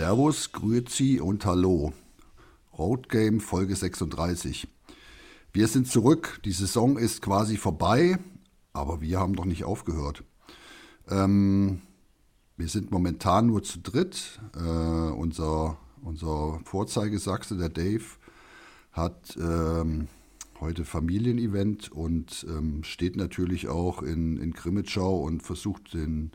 Servus, Grüezi und Hallo. Road Game Folge 36. Wir sind zurück. Die Saison ist quasi vorbei, aber wir haben doch nicht aufgehört. Ähm, wir sind momentan nur zu dritt. Äh, unser, unser Vorzeigesachse, der Dave, hat ähm, heute Familienevent und ähm, steht natürlich auch in, in Krimitschau und versucht den,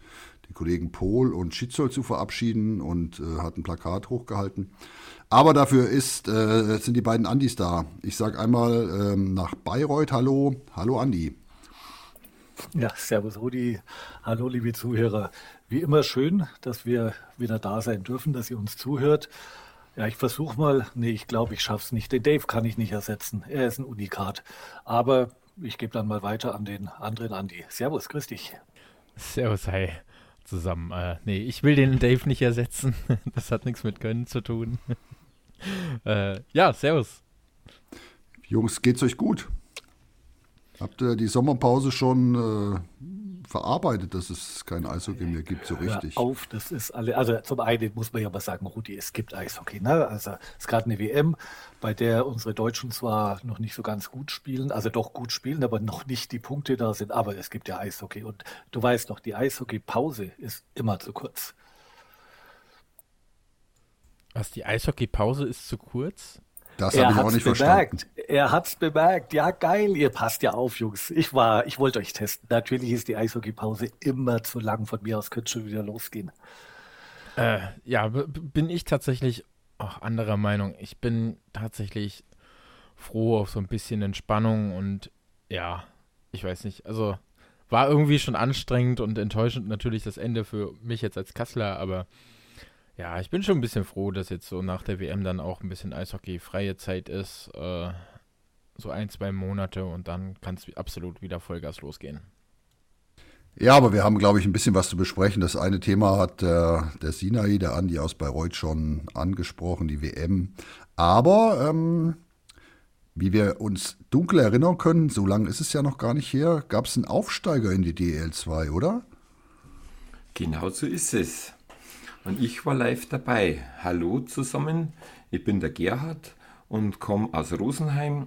die Kollegen Pohl und Schizoll zu verabschieden und äh, hat ein Plakat hochgehalten. Aber dafür ist, äh, sind die beiden Andis da. Ich sage einmal ähm, nach Bayreuth Hallo. Hallo Andi. Ja, Servus Rudi. Hallo liebe Zuhörer. Wie immer schön, dass wir wieder da sein dürfen, dass ihr uns zuhört. Ja, ich versuche mal. Nee, ich glaube, ich schaffe es nicht. Den Dave kann ich nicht ersetzen. Er ist ein Unikat. Aber ich gebe dann mal weiter an den anderen Andi. Servus, grüß dich. Servus, hi zusammen. Äh, nee, ich will den Dave nicht ersetzen. Das hat nichts mit Gönnen zu tun. äh, ja, servus. Jungs, geht's euch gut? Habt ihr die Sommerpause schon äh, verarbeitet, dass es kein Eishockey mehr gibt, so richtig. Hör auf, das ist alle. Also zum einen muss man ja mal sagen, Rudi, es gibt Eishockey. Ne? Also es ist gerade eine WM, bei der unsere Deutschen zwar noch nicht so ganz gut spielen, also doch gut spielen, aber noch nicht die Punkte da sind. Aber es gibt ja Eishockey. Und du weißt doch, die Eishockey-Pause ist immer zu kurz. Was, die Eishockey-Pause ist zu kurz? Das habe ich auch nicht bemerkt. verstanden. Er hat's bemerkt. Ja, geil, ihr passt ja auf, Jungs. Ich war, ich wollte euch testen. Natürlich ist die Eishockeypause immer zu lang. Von mir aus könnte schon wieder losgehen. Äh, ja, bin ich tatsächlich auch anderer Meinung. Ich bin tatsächlich froh auf so ein bisschen Entspannung und ja, ich weiß nicht. Also war irgendwie schon anstrengend und enttäuschend natürlich das Ende für mich jetzt als Kassler, aber ja, ich bin schon ein bisschen froh, dass jetzt so nach der WM dann auch ein bisschen Eishockey-freie Zeit ist. Äh, so ein, zwei Monate und dann kann es absolut wieder Vollgas losgehen. Ja, aber wir haben, glaube ich, ein bisschen was zu besprechen. Das eine Thema hat der, der Sinai, der Andi aus Bayreuth schon angesprochen, die WM. Aber ähm, wie wir uns dunkel erinnern können, so lange ist es ja noch gar nicht her, gab es einen Aufsteiger in die DL2, oder? Genau so ist es. Und ich war live dabei. Hallo zusammen, ich bin der Gerhard und komme aus Rosenheim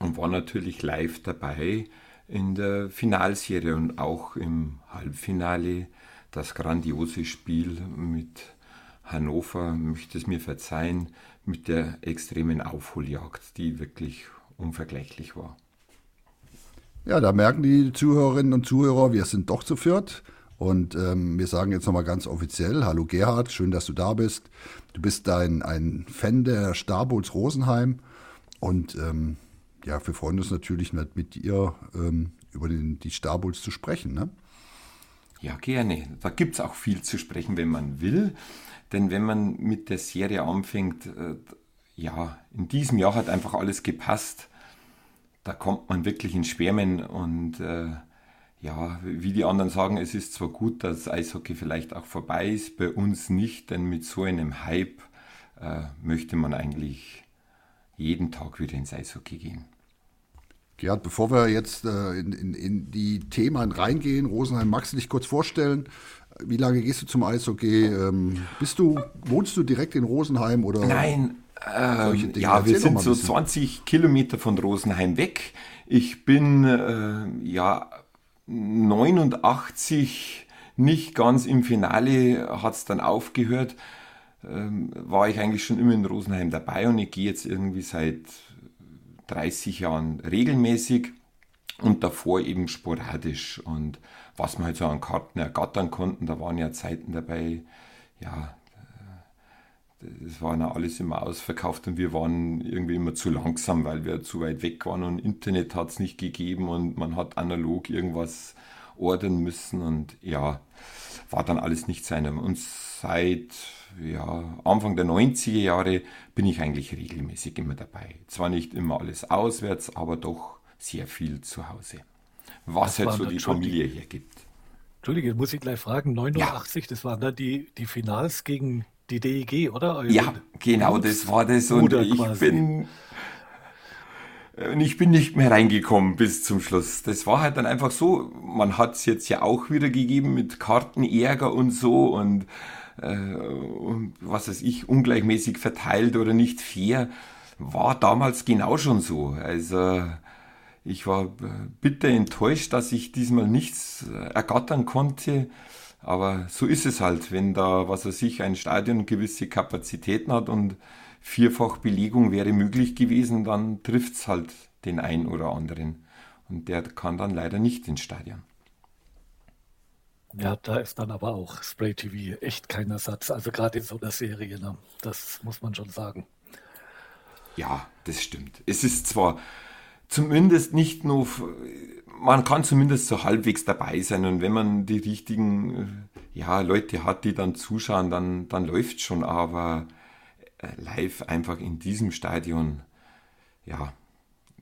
und war natürlich live dabei in der Finalserie und auch im Halbfinale. Das grandiose Spiel mit Hannover, möchte es mir verzeihen, mit der extremen Aufholjagd, die wirklich unvergleichlich war. Ja, da merken die Zuhörerinnen und Zuhörer, wir sind doch zu viert. Und ähm, wir sagen jetzt nochmal ganz offiziell, hallo Gerhard, schön, dass du da bist. Du bist ein, ein Fan der Starbuls Rosenheim und ähm, ja, wir freuen uns natürlich mit, dir ähm, über den, die Starbuls zu sprechen. Ne? Ja, gerne. Da gibt es auch viel zu sprechen, wenn man will. Denn wenn man mit der Serie anfängt, äh, ja, in diesem Jahr hat einfach alles gepasst. Da kommt man wirklich in Schwärmen und äh, ja, wie die anderen sagen, es ist zwar gut, dass Eishockey vielleicht auch vorbei ist, bei uns nicht, denn mit so einem Hype äh, möchte man eigentlich jeden Tag wieder ins Eishockey gehen. Gerhard, bevor wir jetzt äh, in, in, in, die Themen reingehen, Rosenheim, magst du dich kurz vorstellen? Wie lange gehst du zum Eishockey? Ähm, bist du, wohnst du direkt in Rosenheim oder? Nein, ähm, ja, wir sind so 20 Kilometer von Rosenheim weg. Ich bin äh, ja 89 nicht ganz im Finale hat es dann aufgehört, ähm, war ich eigentlich schon immer in Rosenheim dabei und ich gehe jetzt irgendwie seit 30 Jahren regelmäßig und davor eben sporadisch. Und was wir halt so an Karten ergattern konnten, da waren ja Zeiten dabei, ja, das war ja alles immer ausverkauft und wir waren irgendwie immer zu langsam, weil wir zu weit weg waren und Internet hat es nicht gegeben und man hat analog irgendwas ordern müssen und ja, war dann alles nicht seinem. Und seit ja, Anfang der 90er Jahre bin ich eigentlich regelmäßig immer dabei. Zwar nicht immer alles auswärts, aber doch sehr viel zu Hause. Was das halt so die Familie hergibt. Entschuldige, muss ich gleich fragen, 89, ja. das waren dann die, die Finals gegen die DEG, oder? Euren ja, genau, das war das. Und ich quasi. bin. Und ich bin nicht mehr reingekommen bis zum Schluss. Das war halt dann einfach so. Man hat es jetzt ja auch wieder gegeben mit Kartenärger und so. Und äh, was weiß ich, ungleichmäßig verteilt oder nicht fair, war damals genau schon so. Also ich war bitter enttäuscht, dass ich diesmal nichts ergattern konnte. Aber so ist es halt, wenn da, was weiß ich, ein Stadion gewisse Kapazitäten hat und vierfach Belegung wäre möglich gewesen, dann trifft es halt den einen oder anderen. Und der kann dann leider nicht ins Stadion. Ja, da ist dann aber auch Spray TV echt kein Ersatz. Also gerade in so einer Serie, ne? das muss man schon sagen. Ja, das stimmt. Es ist zwar zumindest nicht nur, man kann zumindest so halbwegs dabei sein und wenn man die richtigen ja, Leute hat, die dann zuschauen, dann, dann läuft schon, aber äh, live einfach in diesem Stadion, ja,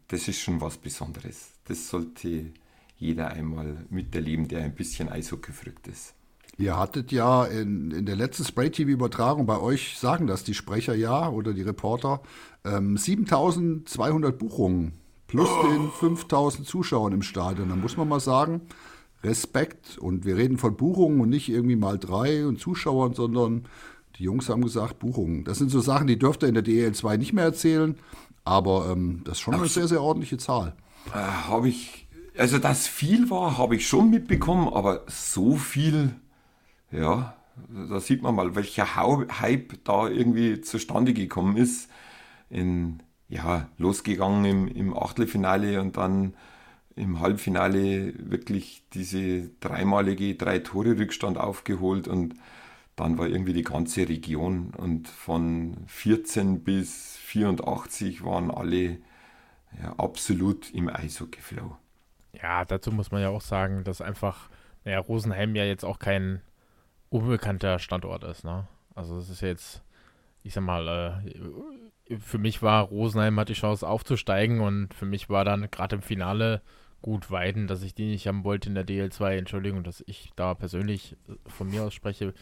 das ist schon was Besonderes. Das sollte jeder einmal miterleben, der ein bisschen Eishockey verrückt ist. Ihr hattet ja in, in der letzten Spray-TV-Übertragung bei euch, sagen das die Sprecher ja oder die Reporter, ähm, 7200 Buchungen plus oh. den 5000 Zuschauern im Stadion. Da muss man mal sagen, Respekt. Und wir reden von Buchungen und nicht irgendwie mal drei und Zuschauern, sondern die Jungs haben gesagt Buchungen. Das sind so Sachen, die dürfte in der DEL 2 nicht mehr erzählen. Aber ähm, das ist schon Ach, eine sehr, sehr ordentliche Zahl. Äh, habe ich, also dass viel war, habe ich schon mitbekommen, aber so viel, ja, da sieht man mal, welcher Hype da irgendwie zustande gekommen ist. In, ja, losgegangen im, im Achtelfinale und dann im Halbfinale wirklich diese dreimalige Drei-Tore-Rückstand aufgeholt und dann war irgendwie die ganze Region und von 14 bis 84 waren alle ja, absolut im Eishockey-Flow. Ja, dazu muss man ja auch sagen, dass einfach naja, Rosenheim ja jetzt auch kein unbekannter Standort ist. Ne? Also es ist jetzt, ich sag mal, äh, für mich war Rosenheim hat die Chance aufzusteigen und für mich war dann gerade im Finale gut Weiden, dass ich die nicht haben wollte in der DL2. Entschuldigung, dass ich da persönlich äh, von mir aus spreche.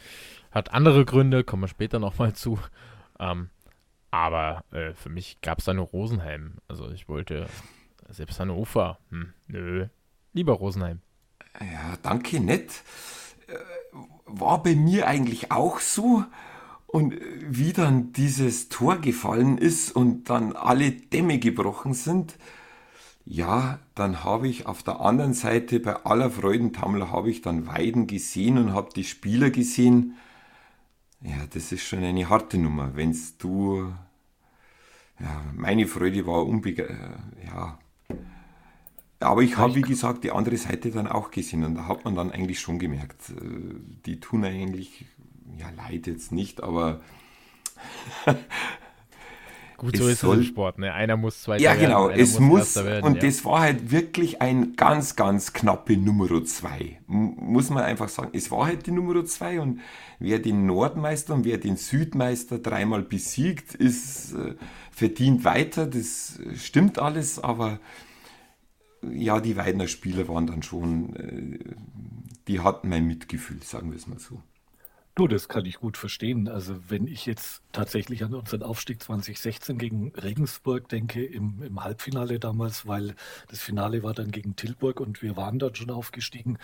Hat andere Gründe, kommen wir später nochmal zu. Ähm, aber äh, für mich gab es da nur Rosenheim. Also ich wollte selbst Hannover. Hm, nö, lieber Rosenheim. Ja, danke, nett. Äh, war bei mir eigentlich auch so. Und wie dann dieses Tor gefallen ist und dann alle Dämme gebrochen sind, ja, dann habe ich auf der anderen Seite bei aller Freudentammel habe ich dann Weiden gesehen und habe die Spieler gesehen. Ja, das ist schon eine harte Nummer, wenn's du ja, meine Freude war unbegeistert, äh, ja. Aber ich habe, wie gesagt, die andere Seite dann auch gesehen und da hat man dann eigentlich schon gemerkt, äh, die tun eigentlich, ja, leid jetzt nicht, aber Gut, so ist soll, es im Sport, ne? Einer muss zweiter ja, werden. Ja, genau, es muss, werden, und ja. das war halt wirklich ein ganz, ganz knappe Nummer zwei. Muss man einfach sagen. Es war halt die Nummer zwei und wer den Nordmeister und wer den Südmeister dreimal besiegt, ist äh, verdient weiter. Das stimmt alles, aber ja, die Weidner Spieler waren dann schon, äh, die hatten mein Mitgefühl, sagen wir es mal so. Du, das kann ich gut verstehen. Also wenn ich jetzt tatsächlich an unseren Aufstieg 2016 gegen Regensburg denke, im, im Halbfinale damals, weil das Finale war dann gegen Tilburg und wir waren dort schon aufgestiegen.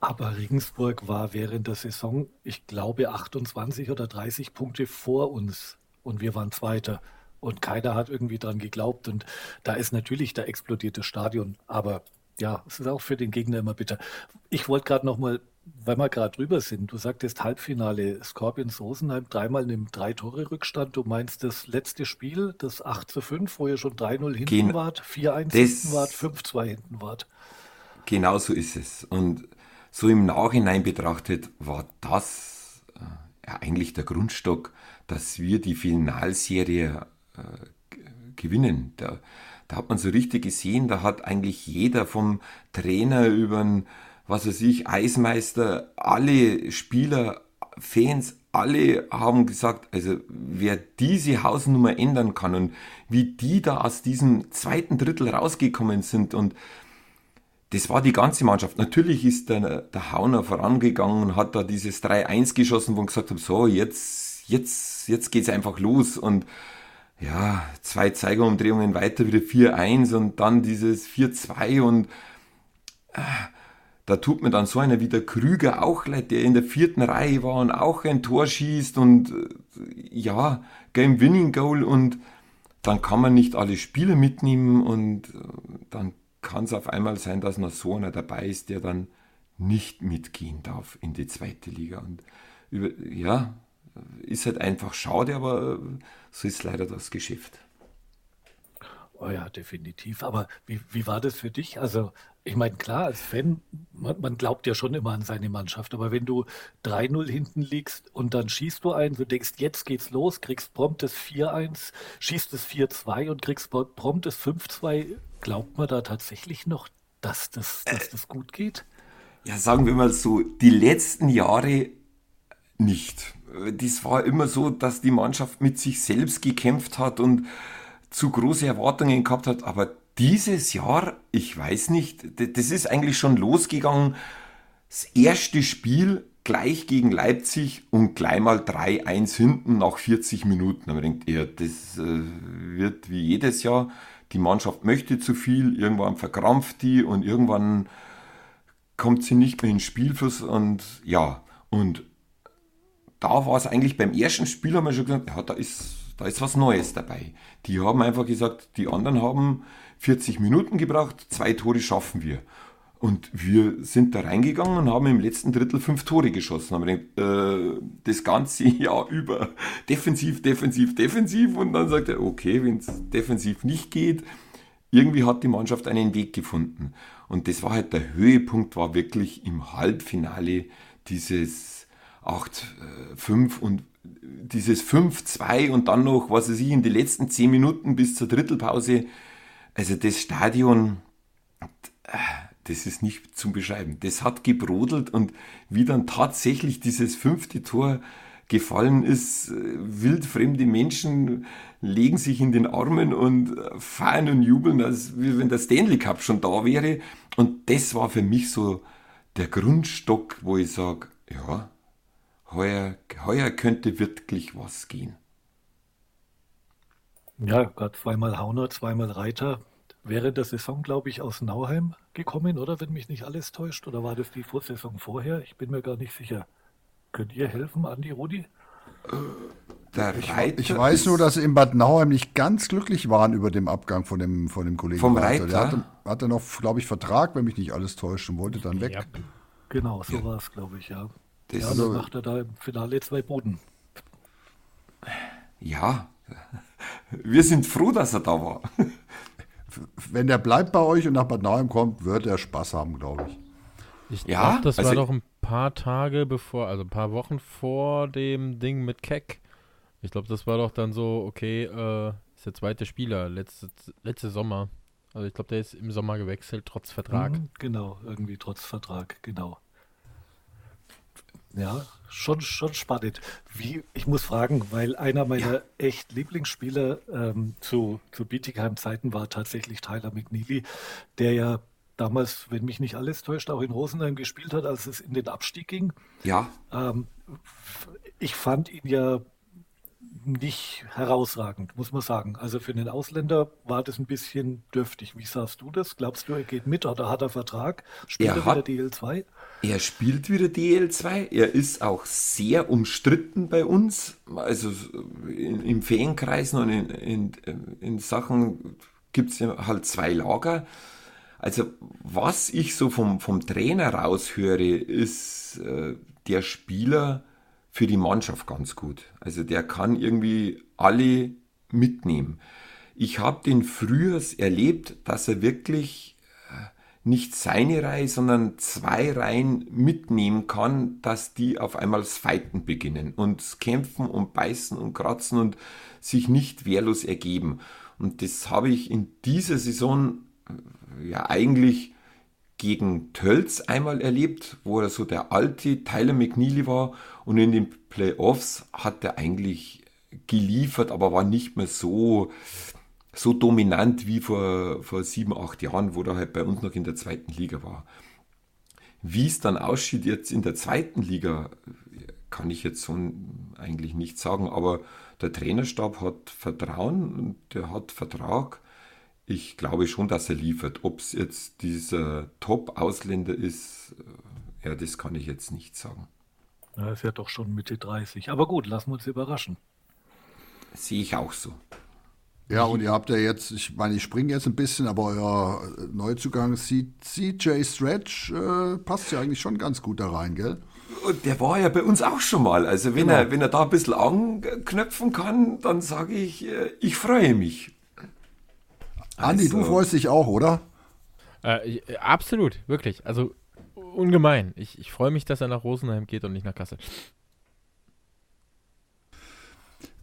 Aber Regensburg war während der Saison, ich glaube, 28 oder 30 Punkte vor uns und wir waren Zweiter. Und keiner hat irgendwie dran geglaubt. Und da ist natürlich der explodierte Stadion. Aber ja, es ist auch für den Gegner immer bitter. Ich wollte gerade noch mal weil wir gerade drüber sind, du sagtest Halbfinale, Scorpions Rosenheim dreimal in einem Drei-Tore-Rückstand. Du meinst das letzte Spiel, das 8 zu 5, wo ihr schon 3-0 hinten Gen wart, 4-1 hinten wart, 5-2 hinten wart. Genau so ist es. Und so im Nachhinein betrachtet war das äh, ja, eigentlich der Grundstock, dass wir die Finalserie äh, gewinnen. Da, da hat man so richtig gesehen, da hat eigentlich jeder vom Trainer über den was weiß ich, Eismeister, alle Spieler, Fans, alle haben gesagt, also wer diese Hausnummer ändern kann und wie die da aus diesem zweiten Drittel rausgekommen sind und das war die ganze Mannschaft. Natürlich ist der, der Hauner vorangegangen und hat da dieses 3-1 geschossen, wo ich gesagt habe, so, jetzt, jetzt, jetzt geht's einfach los und ja, zwei Zeigerumdrehungen weiter wieder 4-1 und dann dieses 4-2 und äh, da tut mir dann so einer wie der Krüger auch leid, der in der vierten Reihe war und auch ein Tor schießt und äh, ja, Game Winning Goal und dann kann man nicht alle Spiele mitnehmen und äh, dann kann es auf einmal sein, dass noch so einer dabei ist, der dann nicht mitgehen darf in die zweite Liga. Und über, ja, ist halt einfach schade, aber äh, so ist leider das Geschäft. Oh ja, definitiv. Aber wie, wie war das für dich? Also, ich meine, klar, als Fan, man, man, glaubt ja schon immer an seine Mannschaft, aber wenn du 3-0 hinten liegst und dann schießt du ein, du denkst, jetzt geht's los, kriegst prompt das 4-1, schießt das 4-2 und kriegst prompt das 5-2, glaubt man da tatsächlich noch, dass das, dass das gut geht? Ja, sagen wir mal so, die letzten Jahre nicht. Das war immer so, dass die Mannschaft mit sich selbst gekämpft hat und zu große Erwartungen gehabt hat. Aber dieses Jahr, ich weiß nicht, das ist eigentlich schon losgegangen. Das erste Spiel gleich gegen Leipzig und gleich mal 3-1 hinten nach 40 Minuten. Aber denkt ihr, das äh, wird wie jedes Jahr. Die Mannschaft möchte zu viel, irgendwann verkrampft die und irgendwann kommt sie nicht mehr in Spielfluss und ja, und da war es eigentlich beim ersten Spiel, haben wir schon gesagt, ja, da ist, da ist was Neues dabei. Die haben einfach gesagt, die anderen haben 40 Minuten gebraucht, zwei Tore schaffen wir. Und wir sind da reingegangen und haben im letzten Drittel fünf Tore geschossen. Haben gedacht, äh, das ganze Jahr über defensiv, defensiv, defensiv. Und dann sagt er, okay, wenn es defensiv nicht geht, irgendwie hat die Mannschaft einen Weg gefunden. Und das war halt der Höhepunkt, war wirklich im Halbfinale dieses 8-5 und dieses 5-2 und dann noch, was weiß ich, in die letzten 10 Minuten bis zur Drittelpause. Also das Stadion, das ist nicht zum Beschreiben. Das hat gebrodelt und wie dann tatsächlich dieses fünfte Tor gefallen ist, wildfremde Menschen legen sich in den Armen und feiern und jubeln, als wenn der Stanley Cup schon da wäre. Und das war für mich so der Grundstock, wo ich sage, ja, heuer, heuer könnte wirklich was gehen. Ja, gerade zweimal Hauner, zweimal Reiter. Während der Saison, glaube ich, aus Nauheim gekommen, oder? Wenn mich nicht alles täuscht. Oder war das die Vorsaison vorher? Ich bin mir gar nicht sicher. Könnt ihr helfen, Andi, Rudi? Ich, ich, weiß nur, dass sie in Bad Nauheim nicht ganz glücklich waren über den Abgang von dem, von dem Kollegen. Vom Reiter? Der hatte, hatte noch, glaube ich, Vertrag, wenn mich nicht alles täuscht, und wollte dann weg. Ja. Genau, so ja. war es, glaube ich, ja. Das ja, dann macht er da im Finale zwei Boden. Ja, wir sind froh, dass er da war. Wenn der bleibt bei euch und nach Bad Nauheim kommt, wird er Spaß haben, glaube ich. Ich ja, glaub, das also war doch ein paar Tage bevor, also ein paar Wochen vor dem Ding mit Keck. Ich glaube, das war doch dann so, okay, äh, ist der zweite Spieler, letzte, letzte Sommer. Also ich glaube, der ist im Sommer gewechselt, trotz Vertrag. Mhm, genau, irgendwie trotz Vertrag, genau. Ja, schon, schon spannend. Wie, ich muss fragen, weil einer meiner ja. echt Lieblingsspieler ähm, zu, zu Bietigheim-Zeiten war tatsächlich Tyler McNeely, der ja damals, wenn mich nicht alles täuscht, auch in Rosenheim gespielt hat, als es in den Abstieg ging. Ja. Ähm, ich fand ihn ja nicht herausragend, muss man sagen. Also für einen Ausländer war das ein bisschen dürftig. Wie sahst du das? Glaubst du, er geht mit oder hat er Vertrag? Spielt er, er wieder DL2? Er spielt wieder DL2. Er ist auch sehr umstritten bei uns. Also in, im Fankreisen und in, in, in Sachen gibt es halt zwei Lager. Also was ich so vom, vom Trainer raushöre, ist äh, der Spieler für die Mannschaft ganz gut. Also der kann irgendwie alle mitnehmen. Ich habe den früher erlebt, dass er wirklich äh, nicht seine Reihe, sondern zwei Reihen mitnehmen kann, dass die auf einmal das Fighten beginnen und kämpfen und beißen und kratzen und sich nicht wehrlos ergeben. Und das habe ich in dieser Saison äh, ja eigentlich gegen Tölz einmal erlebt, wo er so der alte Tyler McNeely war und in den Playoffs hat er eigentlich geliefert, aber war nicht mehr so, so dominant wie vor, vor sieben, acht Jahren, wo er halt bei uns noch in der zweiten Liga war. Wie es dann aussieht jetzt in der zweiten Liga, kann ich jetzt so eigentlich nicht sagen, aber der Trainerstab hat Vertrauen und der hat Vertrag ich glaube schon, dass er liefert. Ob es jetzt dieser Top-Ausländer ist, äh, ja, das kann ich jetzt nicht sagen. Er ist ja doch schon Mitte 30. Aber gut, lassen wir uns überraschen. Sehe ich auch so. Ja, und ihr habt ja jetzt, ich meine, ich springe jetzt ein bisschen, aber euer Neuzugang CJ Stretch äh, passt ja eigentlich schon ganz gut da rein, gell? Und der war ja bei uns auch schon mal. Also wenn, genau. er, wenn er da ein bisschen anknöpfen kann, dann sage ich, äh, ich freue mich. Andi, also, du freust dich auch, oder? Äh, absolut, wirklich. Also ungemein. Ich, ich freue mich, dass er nach Rosenheim geht und nicht nach Kassel.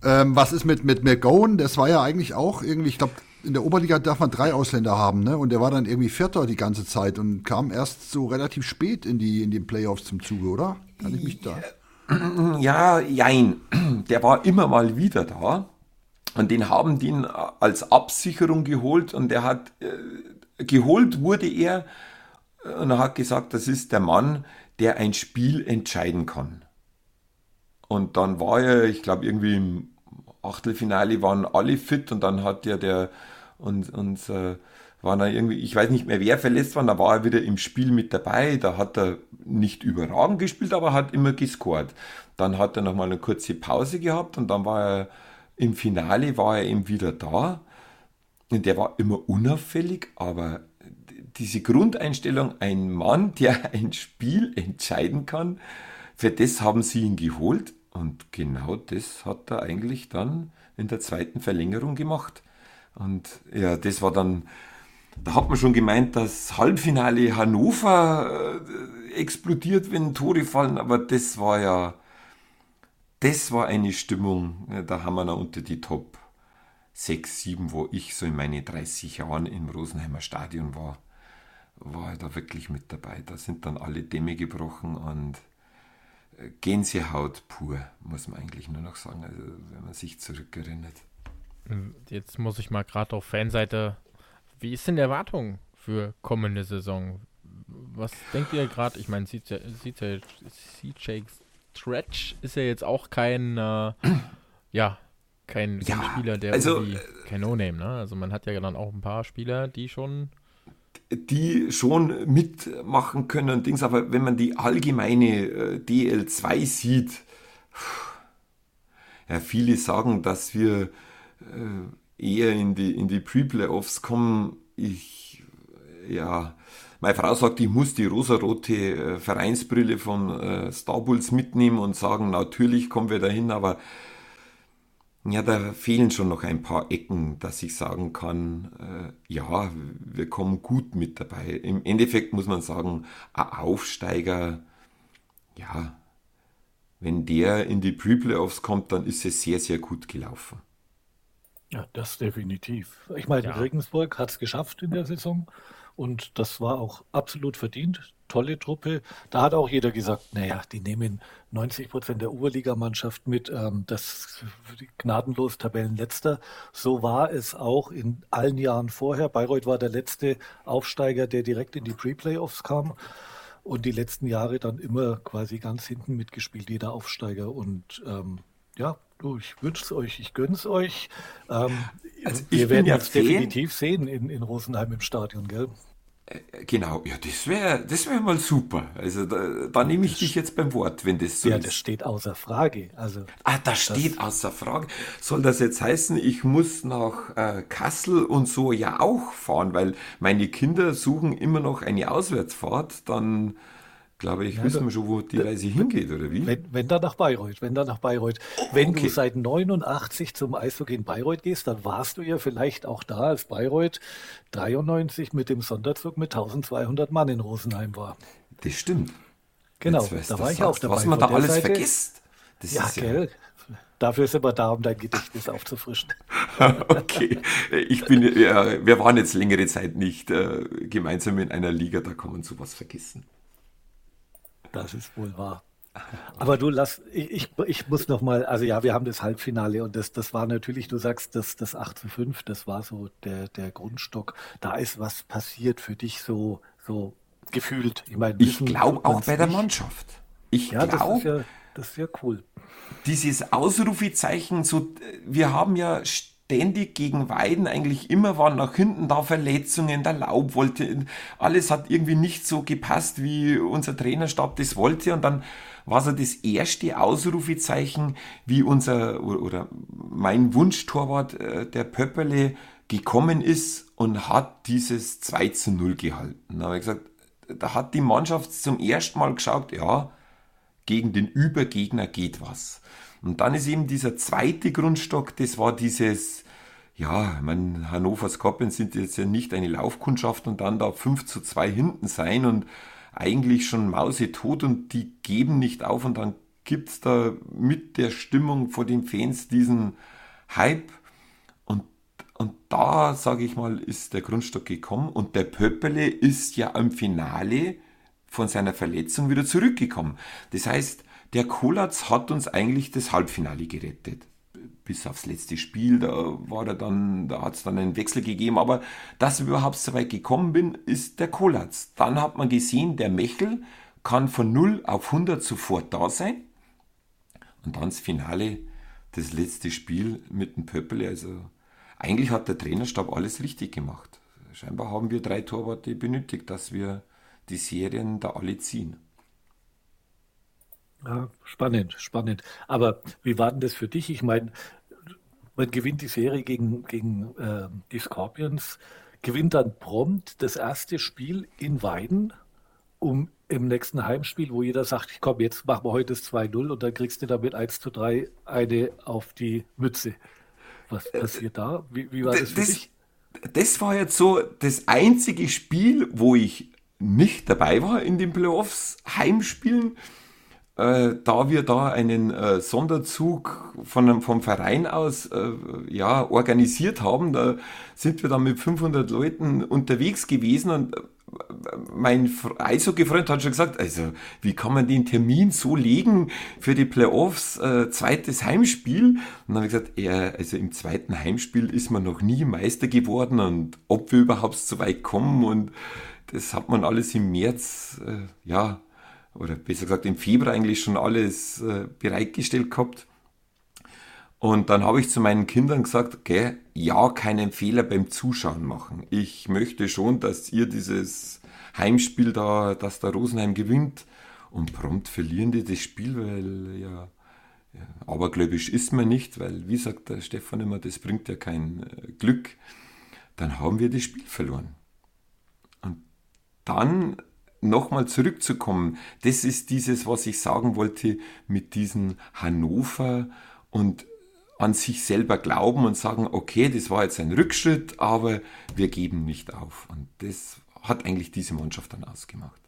Ähm, was ist mit, mit McGowan? Das war ja eigentlich auch irgendwie, ich glaube, in der Oberliga darf man drei Ausländer haben, ne? Und der war dann irgendwie Vierter die ganze Zeit und kam erst so relativ spät in die in den Playoffs zum Zuge, oder? Kann ich mich da? Ja, jein. Der war immer mal wieder da. Und den haben den als Absicherung geholt und der hat äh, geholt wurde er und er hat gesagt, das ist der Mann, der ein Spiel entscheiden kann. Und dann war er, ich glaube, irgendwie im Achtelfinale waren alle fit und dann hat ja der und, und äh, war dann irgendwie, ich weiß nicht mehr, wer verletzt war, da war er wieder im Spiel mit dabei. Da hat er nicht überragend gespielt, aber hat immer gescored. Dann hat er nochmal eine kurze Pause gehabt und dann war er im Finale, war er eben wieder da. Und der war immer unauffällig, aber diese Grundeinstellung, ein Mann, der ein Spiel entscheiden kann, für das haben sie ihn geholt. Und genau das hat er eigentlich dann in der zweiten Verlängerung gemacht. Und ja, das war dann, da hat man schon gemeint, dass Halbfinale Hannover äh, explodiert, wenn Tore fallen, aber das war ja, das war eine Stimmung, da haben wir noch unter die Top 6, 7, wo ich so in meine 30 Jahren im Rosenheimer Stadion war, war ich da wirklich mit dabei. Da sind dann alle Dämme gebrochen und Gänsehaut pur, muss man eigentlich nur noch sagen, also wenn man sich zurückerinnert. Jetzt muss ich mal gerade auf Fanseite. Wie ist denn die Erwartung für kommende Saison? Was denkt ihr gerade? Ich meine, CJ, CJ Stretch ist ja jetzt auch kein, äh, ja, kein, ja, Spieler, der also, irgendwie, kein No-Name, ne? Also man hat ja dann auch ein paar Spieler, die schon die schon mitmachen können Dings, aber wenn man die allgemeine äh, DL2 sieht, ja, viele sagen, dass wir äh, eher in die, in die Pre-Playoffs kommen. Ich, ja, meine Frau sagt, ich muss die rosarote äh, Vereinsbrille von Star Bulls mitnehmen und sagen, natürlich kommen wir dahin, aber ja, da fehlen schon noch ein paar Ecken, dass ich sagen kann, äh, ja, wir kommen gut mit dabei. Im Endeffekt muss man sagen, ein Aufsteiger, ja, wenn der in die Pre-Playoffs kommt, dann ist es sehr, sehr gut gelaufen. Ja, das definitiv. Ich meine, ja. Regensburg hat es geschafft in der Saison und das war auch absolut verdient tolle Truppe. Da hat auch jeder gesagt, naja, die nehmen 90 Prozent der Oberligamannschaft mit, ähm, das gnadenlos Tabellenletzter. So war es auch in allen Jahren vorher. Bayreuth war der letzte Aufsteiger, der direkt in die Pre-Playoffs kam. Und die letzten Jahre dann immer quasi ganz hinten mitgespielt, jeder Aufsteiger. Und ähm, ja, du, ich wünsche es euch, ich gönne es euch. Ähm, also wir werden jetzt definitiv sehen in, in Rosenheim im Stadion, gell? Äh, genau, ja, das wäre das wär mal super. Also da, da nehme ich dich jetzt beim Wort, wenn das so ja, ist. Ja, das steht außer Frage. Also, ah, das, das steht außer Frage. Soll das jetzt heißen, ich muss nach äh, Kassel und so ja auch fahren, weil meine Kinder suchen immer noch eine Auswärtsfahrt, dann glaube ich, ja, wissen wir schon, wo die Reise hingeht, oder wie? Wenn, wenn da nach Bayreuth, wenn da nach Bayreuth. Oh, wenn okay. du seit 89 zum Eishockey in Bayreuth gehst, dann warst du ja vielleicht auch da, als Bayreuth 93 mit dem Sonderzug mit 1200 Mann in Rosenheim war. Das stimmt. Genau, da war ich auch dabei. Was man da alles Seite, vergisst. Das ja, ist gell. Dafür ist aber da, um dein Gedächtnis aufzufrischen. okay. Ich bin, ja, wir waren jetzt längere Zeit nicht äh, gemeinsam in einer Liga, da kann man sowas vergessen. Das ist wohl wahr. Aber du lass, ich, ich muss noch mal, also ja, wir haben das Halbfinale und das, das war natürlich, du sagst, das, das 8 zu 5, das war so der, der Grundstock. Da ist was passiert für dich so, so gefühlt. Ich, meine, ich glaube auch bei der Mannschaft. Ich ja, glaube, das, ist ja, das ist ja cool. Dieses Ausrufezeichen, so, wir haben ja ständig gegen Weiden, eigentlich immer waren nach hinten da Verletzungen, der Laub wollte, alles hat irgendwie nicht so gepasst, wie unser Trainerstab das wollte und dann war so das erste Ausrufezeichen, wie unser oder mein Wunschtorwart, äh, der Pöpperle, gekommen ist und hat dieses 2 zu 0 gehalten. Da habe ich gesagt, da hat die Mannschaft zum ersten Mal geschaut, ja, gegen den Übergegner geht was. Und dann ist eben dieser zweite Grundstock, das war dieses, ja, ich meine, Hannover Scorpions sind jetzt ja nicht eine Laufkundschaft und dann da 5 zu 2 hinten sein und eigentlich schon mausetot und die geben nicht auf und dann gibt es da mit der Stimmung vor den Fans diesen Hype und, da, sage ich mal, ist der Grundstock gekommen und der Pöppele ist ja am Finale von seiner Verletzung wieder zurückgekommen. Das heißt, der Kolatz hat uns eigentlich das Halbfinale gerettet. Bis aufs letzte Spiel, da war er dann, da hat es dann einen Wechsel gegeben, aber dass ich überhaupt so weit gekommen bin, ist der Kolatz. Dann hat man gesehen, der Mechel kann von 0 auf 100 sofort da sein. Und dann das Finale, das letzte Spiel mit dem Pöppel. Also eigentlich hat der Trainerstab alles richtig gemacht. Scheinbar haben wir drei Torwarte benötigt, dass wir die Serien da alle ziehen. Ja, spannend, spannend. Aber wie war denn das für dich? Ich meine, man gewinnt die Serie gegen, gegen äh, die Scorpions, gewinnt dann prompt das erste Spiel in Weiden, um im nächsten Heimspiel, wo jeder sagt, ich komm, jetzt machen wir heute das 2-0 und dann kriegst du damit 1 zu 3 eine auf die Mütze. Was äh, passiert da? Wie, wie war das, das für dich? Das war jetzt so das einzige Spiel, wo ich nicht dabei war in den Playoffs, Heimspielen, äh, da wir da einen äh, Sonderzug von, vom Verein aus äh, ja, organisiert haben, da sind wir dann mit 500 Leuten unterwegs gewesen und äh, mein Eishockey-Freund hat schon gesagt, also wie kann man den Termin so legen für die Playoffs, äh, zweites Heimspiel? Und dann habe ich gesagt, ja, also im zweiten Heimspiel ist man noch nie Meister geworden und ob wir überhaupt so weit kommen und das hat man alles im März, äh, ja, oder besser gesagt im Februar eigentlich schon alles äh, bereitgestellt gehabt. Und dann habe ich zu meinen Kindern gesagt, okay, ja, keinen Fehler beim Zuschauen machen. Ich möchte schon, dass ihr dieses Heimspiel da, dass der Rosenheim gewinnt. Und prompt verlieren die das Spiel, weil ja, ja abergläubisch ist man nicht, weil, wie sagt der Stefan immer, das bringt ja kein äh, Glück. Dann haben wir das Spiel verloren dann nochmal zurückzukommen, das ist dieses, was ich sagen wollte mit diesem Hannover und an sich selber glauben und sagen, okay, das war jetzt ein Rückschritt, aber wir geben nicht auf. Und das hat eigentlich diese Mannschaft dann ausgemacht.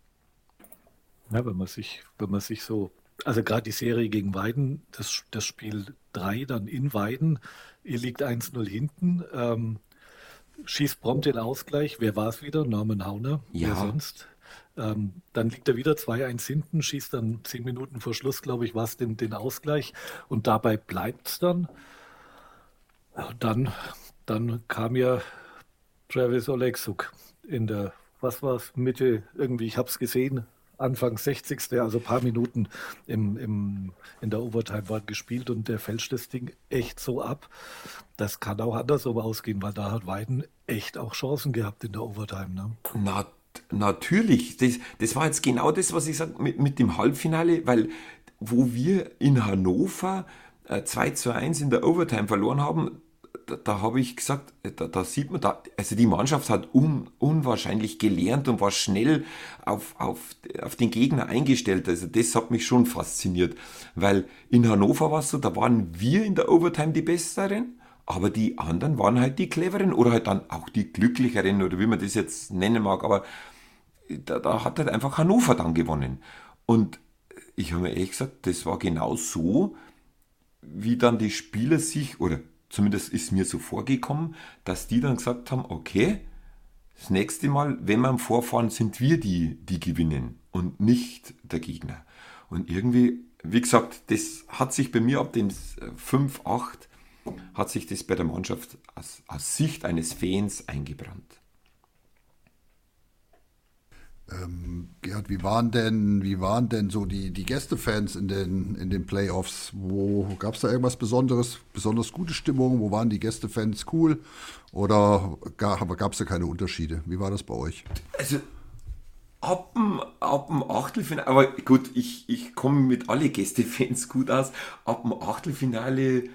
Ja, wenn man sich, wenn man sich so, also gerade die Serie gegen Weiden, das, das Spiel 3 dann in Weiden, ihr liegt 1-0 hinten, ähm, schießt prompt den Ausgleich. Wer war es wieder? Norman Hauner. Ja. Wer sonst? Ähm, dann liegt er wieder 2-1 hinten, schießt dann zehn Minuten vor Schluss, glaube ich, war es den, den Ausgleich. Und dabei bleibt es dann. Dann, dann kam ja Travis Oleksuk in der, was war es, Mitte, irgendwie, ich habe es gesehen, Anfang 60. also ein paar Minuten im, im, in der Overtime waren gespielt und der fälscht das Ding echt so ab. Das kann auch andersrum ausgehen, weil da hat Weiden echt auch Chancen gehabt in der Overtime. Ne? Na, natürlich. Das, das war jetzt genau das, was ich sage mit, mit dem Halbfinale, weil wo wir in Hannover äh, 2 zu 1 in der Overtime verloren haben, da, da habe ich gesagt, äh, da, da, sieht man, da, also die Mannschaft hat un, unwahrscheinlich gelernt und war schnell auf, auf, auf den Gegner eingestellt. Also das hat mich schon fasziniert, weil in Hannover war es so, da waren wir in der Overtime die Besseren, aber die anderen waren halt die Cleveren oder halt dann auch die Glücklicheren oder wie man das jetzt nennen mag, aber da, da hat halt einfach Hannover dann gewonnen. Und ich habe mir ehrlich gesagt, das war genau so, wie dann die Spieler sich, oder zumindest ist mir so vorgekommen, dass die dann gesagt haben, okay, das nächste Mal, wenn wir am Vorfahren, sind wir die, die gewinnen und nicht der Gegner. Und irgendwie, wie gesagt, das hat sich bei mir ab dem 5, 8, hat sich das bei der Mannschaft aus, aus Sicht eines Fans eingebrannt. Ähm, Gerhard, wie waren denn, wie waren denn so die, die Gästefans in den, in den Playoffs? Wo gab es da irgendwas Besonderes, besonders gute Stimmung? Wo waren die Gästefans cool? Oder gab es da keine Unterschiede? Wie war das bei euch? Also ab dem, ab dem Achtelfinale, aber gut, ich, ich komme mit alle Gästefans gut aus. Ab dem Achtelfinale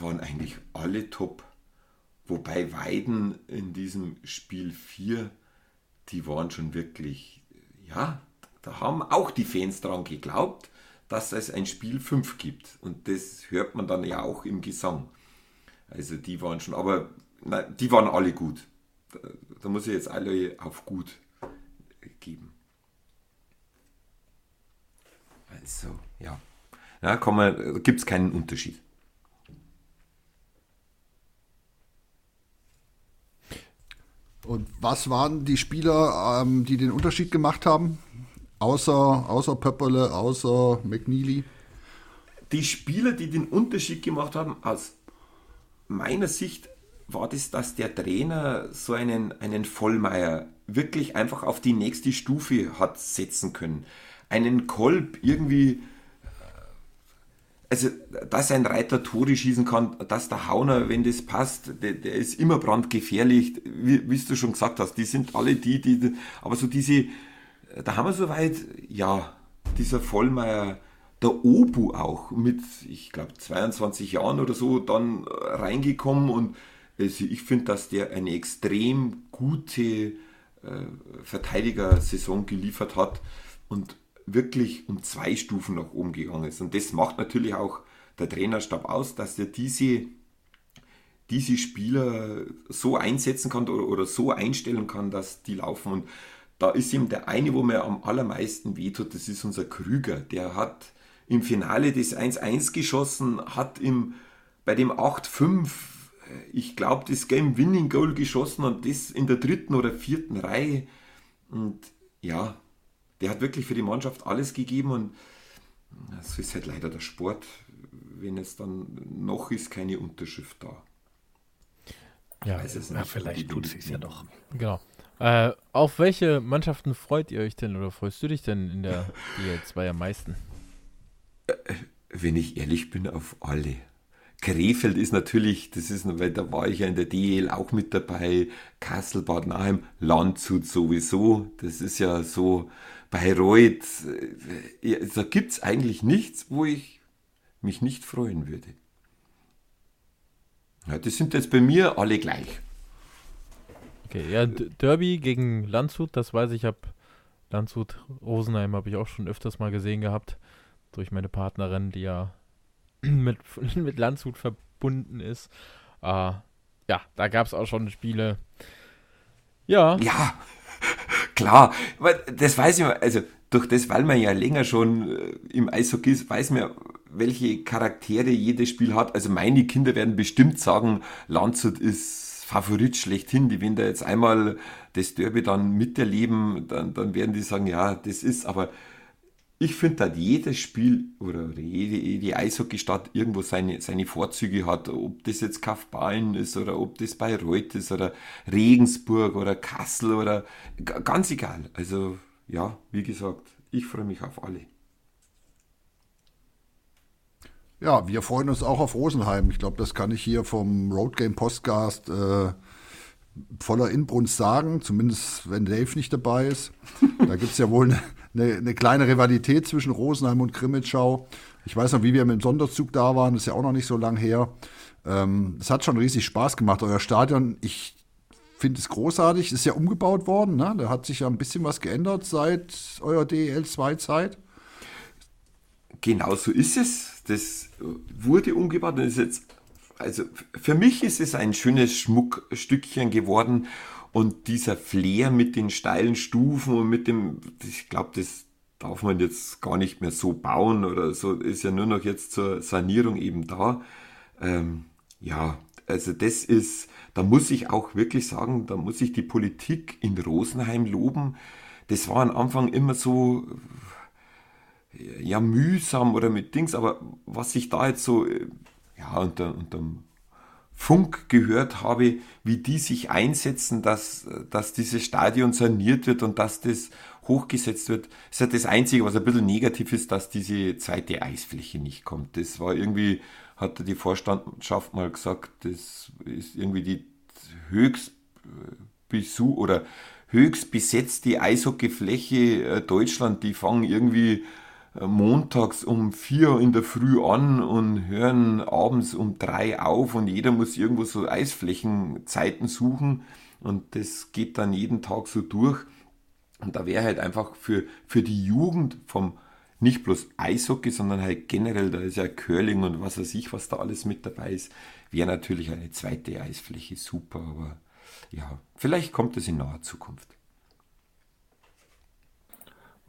waren eigentlich alle top. Wobei Weiden in diesem Spiel 4 die waren schon wirklich, ja, da haben auch die Fans daran geglaubt, dass es ein Spiel 5 gibt. Und das hört man dann ja auch im Gesang. Also die waren schon, aber nein, die waren alle gut. Da, da muss ich jetzt alle auf gut geben. Also, ja. Ja, gibt es keinen Unterschied. Und was waren die Spieler, ähm, die den Unterschied gemacht haben? Außer, außer Pöpperle, außer McNeely? Die Spieler, die den Unterschied gemacht haben, aus meiner Sicht war das, dass der Trainer so einen, einen Vollmeier wirklich einfach auf die nächste Stufe hat setzen können. Einen Kolb irgendwie also, dass ein Reiter Tore schießen kann, dass der Hauner, wenn das passt, der, der ist immer brandgefährlich, wie, wie du schon gesagt hast, die sind alle die, die, aber so diese, da haben wir soweit, ja, dieser Vollmeier, der Obu auch mit, ich glaube, 22 Jahren oder so dann reingekommen und also ich finde, dass der eine extrem gute äh, Verteidiger-Saison geliefert hat und wirklich um zwei Stufen nach oben gegangen ist. Und das macht natürlich auch der Trainerstab aus, dass er diese, diese Spieler so einsetzen kann oder, oder so einstellen kann, dass die laufen. Und da ist ihm der eine, wo mir am allermeisten wehtut, das ist unser Krüger. Der hat im Finale das 1-1 geschossen, hat im, bei dem 8-5, ich glaube, das Game-Winning-Goal geschossen und das in der dritten oder vierten Reihe. Und ja, der hat wirklich für die Mannschaft alles gegeben und so ist halt leider der Sport, wenn es dann noch ist, keine Unterschrift da. Ja, ja vielleicht tut es ja doch. Genau. Äh, auf welche Mannschaften freut ihr euch denn oder freust du dich denn in der DL2 am meisten? Äh, wenn ich ehrlich bin, auf alle. Krefeld ist natürlich, das ist, weil da war ich ja in der DL auch mit dabei, Kassel, Bad Naheim, Landshut sowieso. Das ist ja so, Bayreuth, äh, da gibt es eigentlich nichts, wo ich mich nicht freuen würde. Ja, die sind jetzt bei mir alle gleich. Okay, ja, Derby gegen Landshut, das weiß ich, habe Landshut, Rosenheim habe ich auch schon öfters mal gesehen gehabt, durch meine Partnerin, die ja mit, mit Landshut verbunden ist. Äh, ja, da gab es auch schon Spiele. Ja. Ja, klar. Das weiß ich, also durch das, weil man ja länger schon äh, im Eishockey ist, weiß man, welche Charaktere jedes Spiel hat. Also meine Kinder werden bestimmt sagen, Landshut ist Favorit schlechthin. Die, wenn da jetzt einmal das Derby dann miterleben, dann, dann werden die sagen, ja, das ist, aber ich finde, dass jedes Spiel oder jede, jede Eishockeystadt irgendwo seine, seine Vorzüge hat. Ob das jetzt Kaufballen ist oder ob das Bayreuth ist oder Regensburg oder Kassel oder ganz egal. Also ja, wie gesagt, ich freue mich auf alle. Ja, wir freuen uns auch auf Rosenheim. Ich glaube, das kann ich hier vom Road Game Podcast äh, voller Inbrunst sagen, zumindest wenn Dave nicht dabei ist. Da gibt es ja wohl eine, eine, eine, kleine Rivalität zwischen Rosenheim und Krimitschau. Ich weiß noch, wie wir mit dem Sonderzug da waren, das ist ja auch noch nicht so lang her. Ähm, es hat schon riesig Spaß gemacht, euer Stadion. Ich finde es großartig, ist ja umgebaut worden. Ne? Da hat sich ja ein bisschen was geändert seit eurer DEL2-Zeit. Genau so ist es. Das wurde umgebaut und ist jetzt also für mich ist es ein schönes Schmuckstückchen geworden und dieser Flair mit den steilen Stufen und mit dem, ich glaube, das darf man jetzt gar nicht mehr so bauen oder so, ist ja nur noch jetzt zur Sanierung eben da. Ähm, ja, also das ist, da muss ich auch wirklich sagen, da muss ich die Politik in Rosenheim loben. Das war am Anfang immer so, ja, mühsam oder mit Dings, aber was sich da jetzt so ja, unter, unter Funk gehört habe, wie die sich einsetzen, dass, dass dieses Stadion saniert wird und dass das hochgesetzt wird. Das ist ja das Einzige, was ein bisschen negativ ist, dass diese zweite Eisfläche nicht kommt. Das war irgendwie, hatte die Vorstandschaft mal gesagt, das ist irgendwie die höchst Besuch oder höchst besetzte Eishockeyfläche äh, Deutschland. Die fangen irgendwie äh, montags um vier in der Früh an und hören abends um drei auf und jeder muss irgendwo so Eisflächenzeiten suchen und das geht dann jeden Tag so durch. Und da wäre halt einfach für, für die Jugend vom nicht bloß Eishockey, sondern halt generell, da ist ja Curling und was weiß ich, was da alles mit dabei ist, wäre natürlich eine zweite Eisfläche super, aber ja, vielleicht kommt es in naher Zukunft.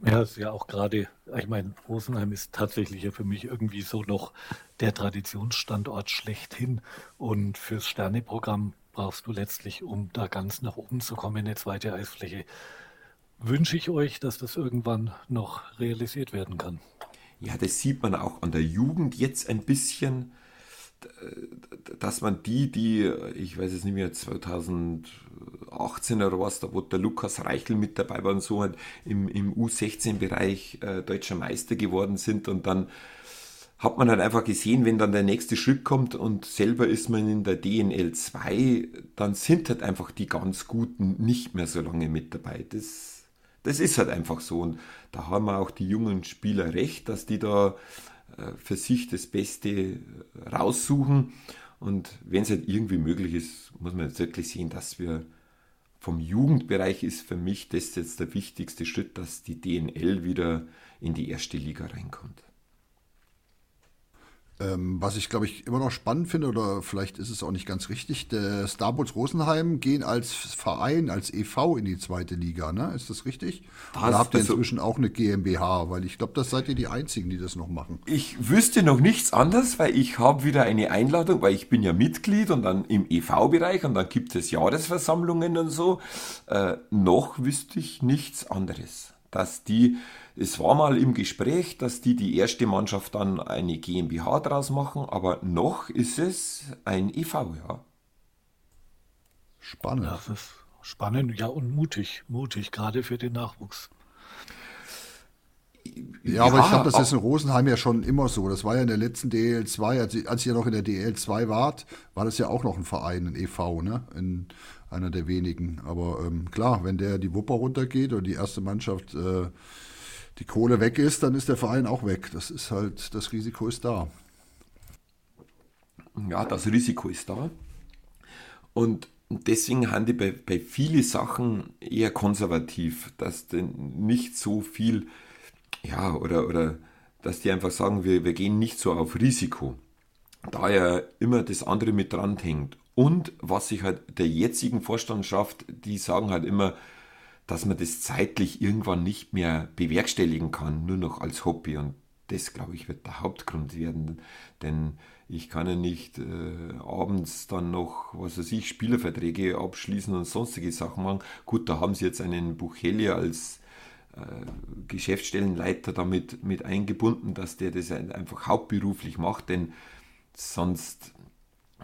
Ja, ist ja auch gerade, ich meine, Rosenheim ist tatsächlich ja für mich irgendwie so noch der Traditionsstandort schlechthin. Und fürs Sterneprogramm brauchst du letztlich, um da ganz nach oben zu kommen, eine zweite Eisfläche. Wünsche ich euch, dass das irgendwann noch realisiert werden kann. Ja, das sieht man auch an der Jugend jetzt ein bisschen dass man die, die, ich weiß es nicht mehr, 2018 oder was, da wo der Lukas Reichel mit dabei war und so halt im, im U16-Bereich äh, deutscher Meister geworden sind und dann hat man halt einfach gesehen, wenn dann der nächste Schritt kommt und selber ist man in der DNL 2, dann sind halt einfach die ganz Guten nicht mehr so lange mit dabei. Das, das ist halt einfach so und da haben auch die jungen Spieler recht, dass die da für sich das Beste raussuchen. Und wenn es halt irgendwie möglich ist, muss man jetzt wirklich sehen, dass wir vom Jugendbereich ist für mich das jetzt der wichtigste Schritt, dass die DNL wieder in die erste Liga reinkommt. Ähm, was ich, glaube ich, immer noch spannend finde, oder vielleicht ist es auch nicht ganz richtig, der Starbucks Rosenheim gehen als Verein, als EV in die zweite Liga, ne? Ist das richtig? Das, oder habt ihr also, inzwischen auch eine GmbH? Weil ich glaube, das seid ihr die Einzigen, die das noch machen. Ich wüsste noch nichts anderes, weil ich habe wieder eine Einladung, weil ich bin ja Mitglied und dann im EV-Bereich und dann gibt es Jahresversammlungen und so. Äh, noch wüsste ich nichts anderes. Dass die es war mal im Gespräch, dass die die erste Mannschaft dann eine GmbH draus machen, aber noch ist es ein EV, ja. Spannend. Das ist spannend, ja, und mutig, mutig, gerade für den Nachwuchs. Ja, aber ja, ich glaube, das ist in Rosenheim ja schon immer so. Das war ja in der letzten DL2, als, als ihr noch in der DL2 wart, war das ja auch noch ein Verein, ein EV, ne? In einer der wenigen. Aber ähm, klar, wenn der die Wupper runtergeht und die erste Mannschaft äh, die Kohle weg ist, dann ist der Verein auch weg. Das ist halt, das Risiko ist da. Ja, das Risiko ist da. Und deswegen haben die bei, bei vielen Sachen eher konservativ, dass denn nicht so viel, ja, oder, oder dass die einfach sagen, wir, wir gehen nicht so auf Risiko. Da ja immer das andere mit dran hängt. Und was sich halt der jetzigen Vorstand schafft, die sagen halt immer, dass man das zeitlich irgendwann nicht mehr bewerkstelligen kann, nur noch als Hobby. Und das, glaube ich, wird der Hauptgrund werden. Denn ich kann ja nicht äh, abends dann noch, was weiß ich, Spielerverträge abschließen und sonstige Sachen machen. Gut, da haben sie jetzt einen Buchelia als äh, Geschäftsstellenleiter damit mit eingebunden, dass der das einfach hauptberuflich macht, denn sonst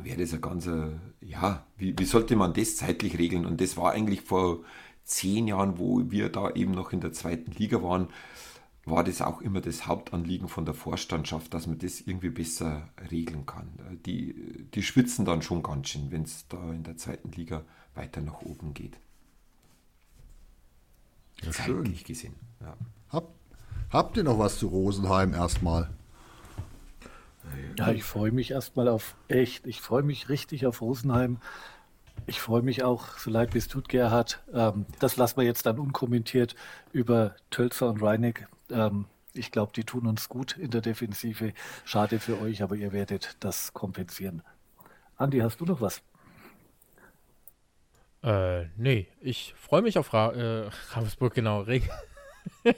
wäre das ein ganzer, ja, wie, wie sollte man das zeitlich regeln? Und das war eigentlich vor zehn Jahren, wo wir da eben noch in der zweiten Liga waren, war das auch immer das Hauptanliegen von der Vorstandschaft, dass man das irgendwie besser regeln kann. Die, die schwitzen dann schon ganz schön, wenn es da in der zweiten Liga weiter nach oben geht. Ja, schön. gesehen. Ja. Hab, habt ihr noch was zu Rosenheim erstmal? Ja, ich freue mich erstmal auf echt, ich freue mich richtig auf Rosenheim. Ich freue mich auch, so leid wie es tut, Gerhard. Ähm, das lassen wir jetzt dann unkommentiert über Tölzer und Reinig. Ähm, ich glaube, die tun uns gut in der Defensive. Schade für euch, aber ihr werdet das kompensieren. Andi, hast du noch was? Äh, nee, ich freue mich auf Ra äh, Ravensburg, genau. Regen.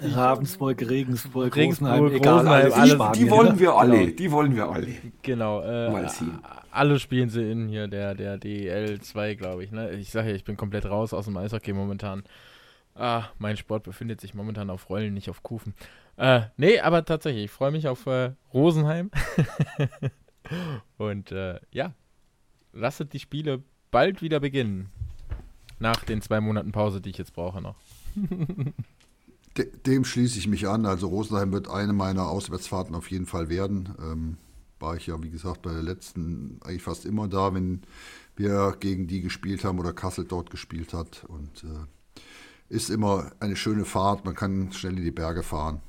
Ravensburg, Regensburg, Regensburg, Rosenheim, egal, alles alles, die, die wollen wir alle, genau. die wollen wir alle. Genau, äh, Mal sehen. Alle spielen sie in hier der, der DL 2, glaube ich. Ne? Ich sage ja, ich bin komplett raus aus dem Eishockey momentan. Ah, mein Sport befindet sich momentan auf Rollen, nicht auf Kufen. Äh, nee, aber tatsächlich, ich freue mich auf äh, Rosenheim. Und äh, ja, lasset die Spiele bald wieder beginnen. Nach den zwei Monaten Pause, die ich jetzt brauche noch. De dem schließe ich mich an. Also Rosenheim wird eine meiner Auswärtsfahrten auf jeden Fall werden. Ähm, war ich ja, wie gesagt, bei der letzten eigentlich fast immer da, wenn wir gegen die gespielt haben oder Kassel dort gespielt hat. Und äh, ist immer eine schöne Fahrt. Man kann schnell in die Berge fahren.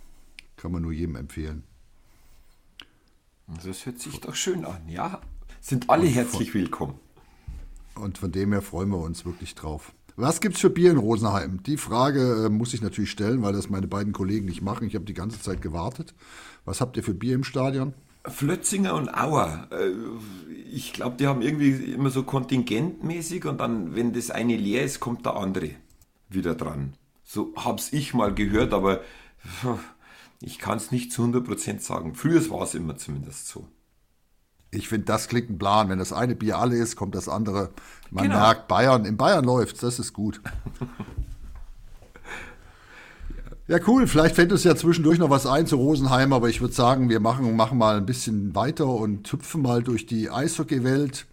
Kann man nur jedem empfehlen. Das hört sich doch schön an, ja. Sind alle herzlich willkommen. Und von dem her freuen wir uns wirklich drauf. Was gibt es für Bier in Rosenheim? Die Frage äh, muss ich natürlich stellen, weil das meine beiden Kollegen nicht machen. Ich habe die ganze Zeit gewartet. Was habt ihr für Bier im Stadion? Flötzinger und Auer. Äh, ich glaube, die haben irgendwie immer so kontingentmäßig und dann, wenn das eine leer ist, kommt der andere wieder dran. So hab's ich mal gehört, aber ich kann es nicht zu 100% sagen. Früher war es immer zumindest so. Ich finde, das klingt ein Plan. Wenn das eine Bier alle ist, kommt das andere. Man genau. merkt, Bayern, in Bayern läuft das ist gut. ja, cool. Vielleicht fällt uns ja zwischendurch noch was ein zu Rosenheim, aber ich würde sagen, wir machen, machen mal ein bisschen weiter und hüpfen mal durch die Eishockey-Welt.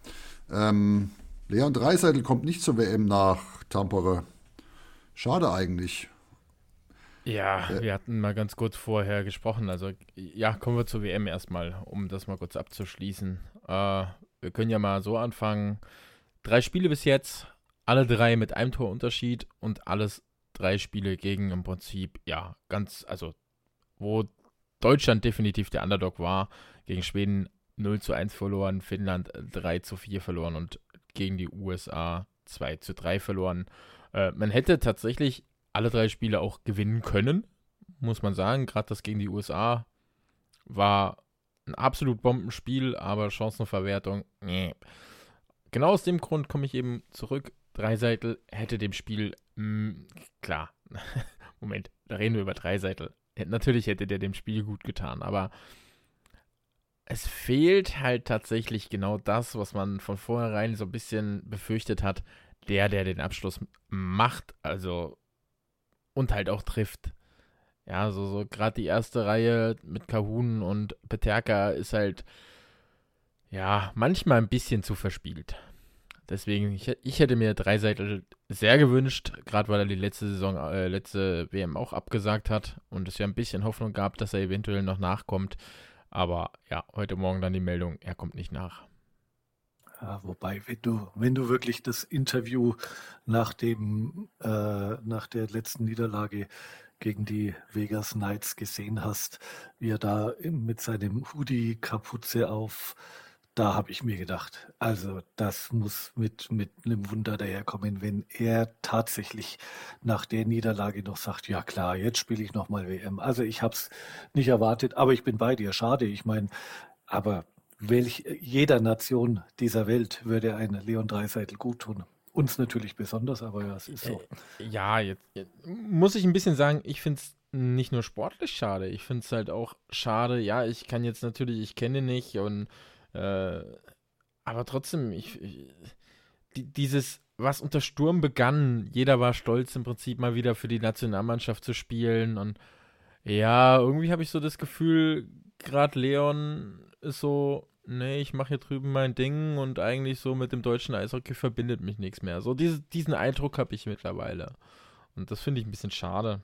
Ähm, Leon Dreiseitel kommt nicht zur WM nach Tampere. Schade eigentlich. Ja, äh, wir hatten mal ganz kurz vorher gesprochen. Also, ja, kommen wir zur WM erstmal, um das mal kurz abzuschließen. Äh, wir können ja mal so anfangen. Drei Spiele bis jetzt, alle drei mit einem Torunterschied und alles drei Spiele gegen im Prinzip, ja, ganz, also, wo Deutschland definitiv der Underdog war, gegen Schweden 0 zu 1 verloren, Finnland 3 zu 4 verloren und gegen die USA 2 zu 3 verloren. Äh, man hätte tatsächlich alle drei Spiele auch gewinnen können, muss man sagen. Gerade das gegen die USA war ein absolut Bombenspiel, aber Chancenverwertung, nee. Genau aus dem Grund komme ich eben zurück. Dreiseitel hätte dem Spiel, mh, mm, klar, Moment, da reden wir über Dreiseitel. Natürlich hätte der dem Spiel gut getan, aber es fehlt halt tatsächlich genau das, was man von vornherein so ein bisschen befürchtet hat. Der, der den Abschluss macht, also und halt auch trifft. Ja, so, so gerade die erste Reihe mit Kahun und Peterka ist halt, ja, manchmal ein bisschen zu verspielt. Deswegen, ich, ich hätte mir Dreiseitel sehr gewünscht, gerade weil er die letzte Saison, äh, letzte WM auch abgesagt hat und es ja ein bisschen Hoffnung gab, dass er eventuell noch nachkommt. Aber ja, heute Morgen dann die Meldung, er kommt nicht nach. Ja, wobei, wenn du, wenn du wirklich das Interview nach dem, äh, nach der letzten Niederlage gegen die Vegas Knights gesehen hast, wie er da mit seinem Hoodie-Kapuze auf, da habe ich mir gedacht, also das muss mit, mit einem Wunder daherkommen, wenn er tatsächlich nach der Niederlage noch sagt, ja klar, jetzt spiele ich nochmal WM. Also ich habe es nicht erwartet, aber ich bin bei dir. Schade, ich meine, aber welch, jeder Nation dieser Welt würde ein Leon Dreiseitel gut tun. Uns natürlich besonders, aber ja, es ist so. Äh, ja, jetzt, jetzt muss ich ein bisschen sagen, ich finde es nicht nur sportlich schade, ich finde es halt auch schade, ja, ich kann jetzt natürlich, ich kenne nicht und äh, aber trotzdem, ich, ich die, dieses, was unter Sturm begann, jeder war stolz im Prinzip mal wieder für die Nationalmannschaft zu spielen und ja, irgendwie habe ich so das Gefühl, gerade Leon ist so, nee, ich mache hier drüben mein Ding und eigentlich so mit dem deutschen Eishockey verbindet mich nichts mehr. So diese, diesen Eindruck habe ich mittlerweile. Und das finde ich ein bisschen schade.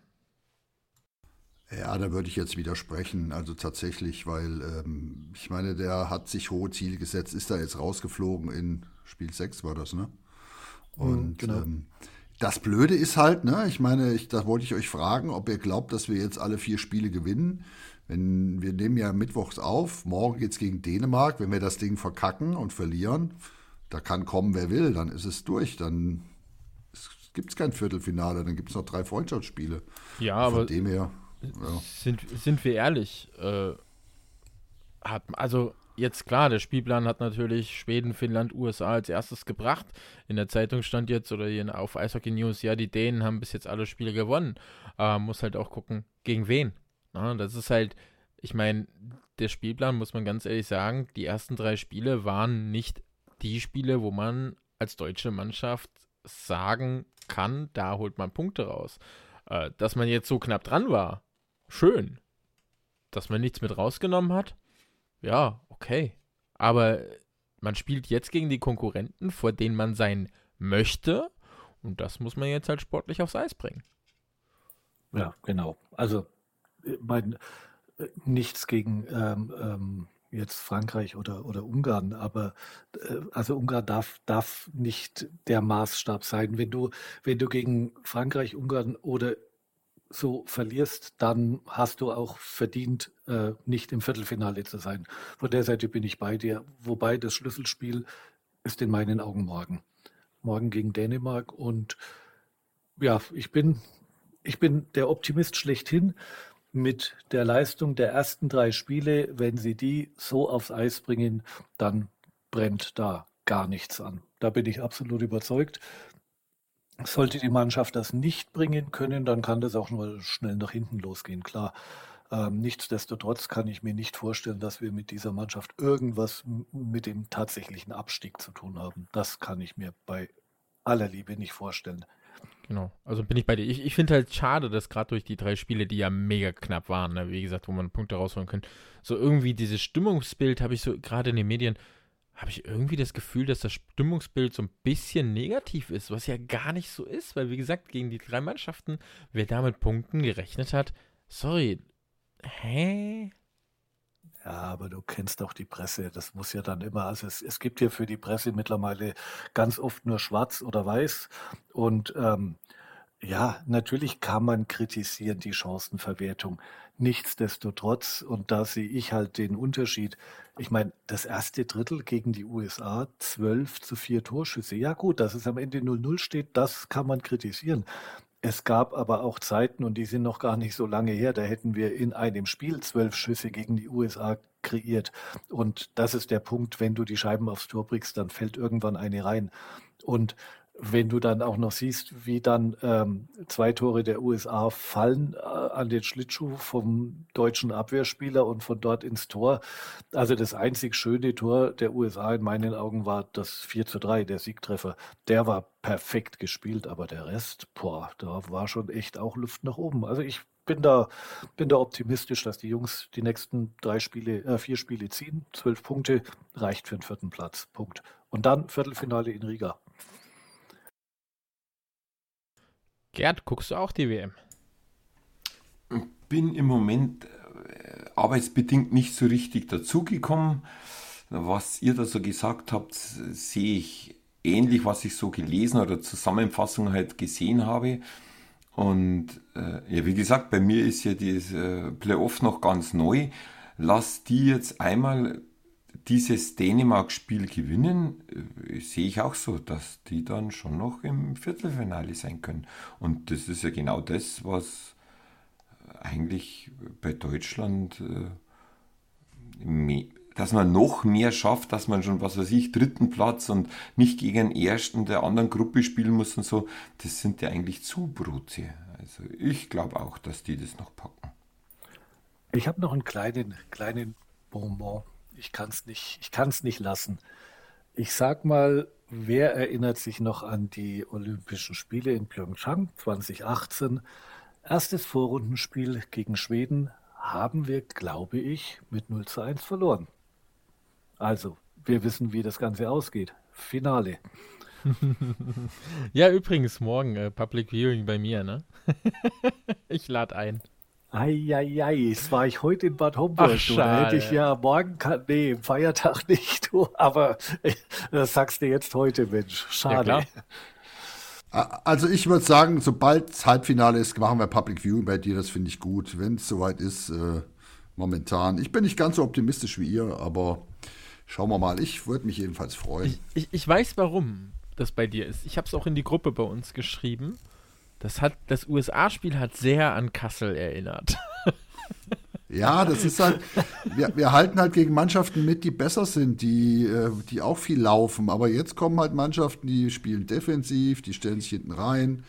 Ja, da würde ich jetzt widersprechen. Also tatsächlich, weil ähm, ich meine, der hat sich hohe Ziele gesetzt, ist da jetzt rausgeflogen in Spiel 6 war das, ne? Mhm, und mhm, genau. ähm, das Blöde ist halt, ne, ich meine, ich, da wollte ich euch fragen, ob ihr glaubt, dass wir jetzt alle vier Spiele gewinnen. Wenn wir nehmen ja mittwochs auf, morgen geht es gegen Dänemark. Wenn wir das Ding verkacken und verlieren, da kann kommen, wer will, dann ist es durch. Dann gibt es kein Viertelfinale, dann gibt es noch drei Freundschaftsspiele. Ja, aber dem her, ja. Sind, sind wir ehrlich, äh, hat, also jetzt klar, der Spielplan hat natürlich Schweden, Finnland, USA als erstes gebracht. In der Zeitung stand jetzt oder hier auf Eishockey News, ja, die Dänen haben bis jetzt alle Spiele gewonnen. Äh, muss halt auch gucken, gegen wen. Na, das ist halt, ich meine, der Spielplan, muss man ganz ehrlich sagen, die ersten drei Spiele waren nicht die Spiele, wo man als deutsche Mannschaft sagen kann, da holt man Punkte raus. Äh, dass man jetzt so knapp dran war, schön. Dass man nichts mit rausgenommen hat, ja, okay. Aber man spielt jetzt gegen die Konkurrenten, vor denen man sein möchte. Und das muss man jetzt halt sportlich aufs Eis bringen. Ja, genau. Also, äh, mein, äh, nichts gegen ähm, ähm, jetzt Frankreich oder, oder Ungarn, aber äh, also Ungarn darf, darf nicht der Maßstab sein. Wenn du, wenn du gegen Frankreich, Ungarn oder so verlierst, dann hast du auch verdient, äh, nicht im Viertelfinale zu sein. Von der Seite bin ich bei dir. Wobei das Schlüsselspiel ist in meinen Augen morgen. Morgen gegen Dänemark. Und ja, ich bin, ich bin der Optimist schlechthin mit der Leistung der ersten drei Spiele. Wenn sie die so aufs Eis bringen, dann brennt da gar nichts an. Da bin ich absolut überzeugt. Sollte die Mannschaft das nicht bringen können, dann kann das auch nur schnell nach hinten losgehen, klar. Ähm, nichtsdestotrotz kann ich mir nicht vorstellen, dass wir mit dieser Mannschaft irgendwas mit dem tatsächlichen Abstieg zu tun haben. Das kann ich mir bei aller Liebe nicht vorstellen. Genau, also bin ich bei dir. Ich, ich finde halt schade, dass gerade durch die drei Spiele, die ja mega knapp waren, ne, wie gesagt, wo man Punkte rausholen kann, so irgendwie dieses Stimmungsbild habe ich so gerade in den Medien, habe ich irgendwie das Gefühl, dass das Stimmungsbild so ein bisschen negativ ist, was ja gar nicht so ist, weil wie gesagt, gegen die drei Mannschaften, wer da mit Punkten gerechnet hat, sorry, hä? Ja, aber du kennst doch die Presse. Das muss ja dann immer, also es, es gibt ja für die Presse mittlerweile ganz oft nur schwarz oder weiß. Und ähm, ja, natürlich kann man kritisieren die Chancenverwertung. Nichtsdestotrotz, und da sehe ich halt den Unterschied. Ich meine, das erste Drittel gegen die USA, 12 zu 4 Torschüsse. Ja gut, dass es am Ende 0-0 steht, das kann man kritisieren. Es gab aber auch Zeiten, und die sind noch gar nicht so lange her, da hätten wir in einem Spiel zwölf Schüsse gegen die USA kreiert. Und das ist der Punkt, wenn du die Scheiben aufs Tor bringst, dann fällt irgendwann eine rein. Und wenn du dann auch noch siehst, wie dann ähm, zwei Tore der USA fallen äh, an den Schlittschuh vom deutschen Abwehrspieler und von dort ins Tor. Also das einzig schöne Tor der USA in meinen Augen war das 4 zu 3, der Siegtreffer. Der war perfekt gespielt, aber der Rest, boah, da war schon echt auch Luft nach oben. Also ich bin da, bin da optimistisch, dass die Jungs die nächsten drei Spiele, äh, vier Spiele ziehen. Zwölf Punkte reicht für den vierten Platz. Punkt. Und dann Viertelfinale in Riga. Gerd, guckst du auch die WM? Bin im Moment äh, arbeitsbedingt nicht so richtig dazugekommen. Was ihr da so gesagt habt, sehe ich ähnlich, was ich so gelesen oder Zusammenfassung halt gesehen habe. Und äh, ja, wie gesagt, bei mir ist ja das äh, Playoff noch ganz neu. Lass die jetzt einmal dieses Dänemark-Spiel gewinnen, äh, sehe ich auch so, dass die dann schon noch im Viertelfinale sein können. Und das ist ja genau das, was eigentlich bei Deutschland, äh, dass man noch mehr schafft, dass man schon, was weiß ich, dritten Platz und nicht gegen den ersten der anderen Gruppe spielen muss und so, das sind ja eigentlich Zubrote. Also ich glaube auch, dass die das noch packen. Ich habe noch einen kleinen, kleinen Bonbon ich kann es nicht, ich kann es nicht lassen. Ich sag mal, wer erinnert sich noch an die Olympischen Spiele in Pyeongchang 2018? Erstes Vorrundenspiel gegen Schweden haben wir, glaube ich, mit 0 zu 1 verloren. Also, wir wissen, wie das Ganze ausgeht. Finale. ja, übrigens, morgen äh, Public Viewing bei mir, ne? ich lade ein. Eieiei, es war ich heute in Bad Homburg. Ach, da hätte ich ja morgen, kann, nee, Feiertag nicht, du, aber das sagst du jetzt heute, Mensch. Schade. Ja, also ich würde sagen, sobald das Halbfinale ist, machen wir Public Viewing bei dir, das finde ich gut. Wenn es soweit ist, äh, momentan. Ich bin nicht ganz so optimistisch wie ihr, aber schauen wir mal. Ich würde mich jedenfalls freuen. Ich, ich, ich weiß, warum das bei dir ist. Ich habe es auch in die Gruppe bei uns geschrieben. Das hat das USA-Spiel hat sehr an Kassel erinnert. Ja, das ist halt, wir, wir halten halt gegen Mannschaften mit, die besser sind, die, äh, die auch viel laufen. Aber jetzt kommen halt Mannschaften, die spielen defensiv, die stellen sich hinten rein.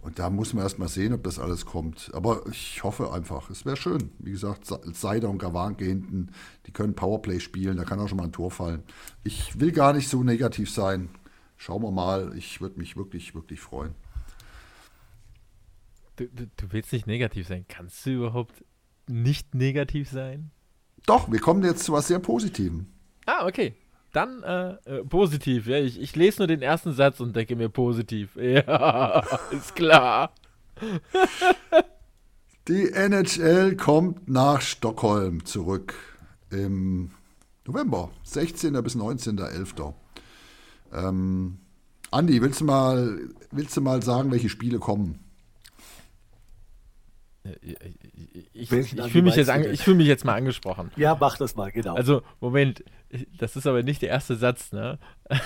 Und da muss man erst mal sehen, ob das alles kommt. Aber ich hoffe einfach, es wäre schön. Wie gesagt, Seider und Gawanke hinten, die können Powerplay spielen, da kann auch schon mal ein Tor fallen. Ich will gar nicht so negativ sein. Schauen wir mal, ich würde mich wirklich, wirklich freuen. Du, du, du, willst nicht negativ sein. Kannst du überhaupt nicht negativ sein? Doch, wir kommen jetzt zu was sehr Positivem. Ah, okay. Dann äh, äh, positiv. Ja, ich, ich lese nur den ersten Satz und denke mir positiv. Ja, ist klar. Die NHL kommt nach Stockholm zurück im November, 16. bis 19.11. Ähm, Andi, willst du, mal, willst du mal sagen, welche Spiele kommen? Ich, ich, ich fühle mich, jetzt fühl mich jetzt mal angesprochen. Ja, mach das mal, genau. Also, Moment, das ist aber nicht der erste Satz, ne?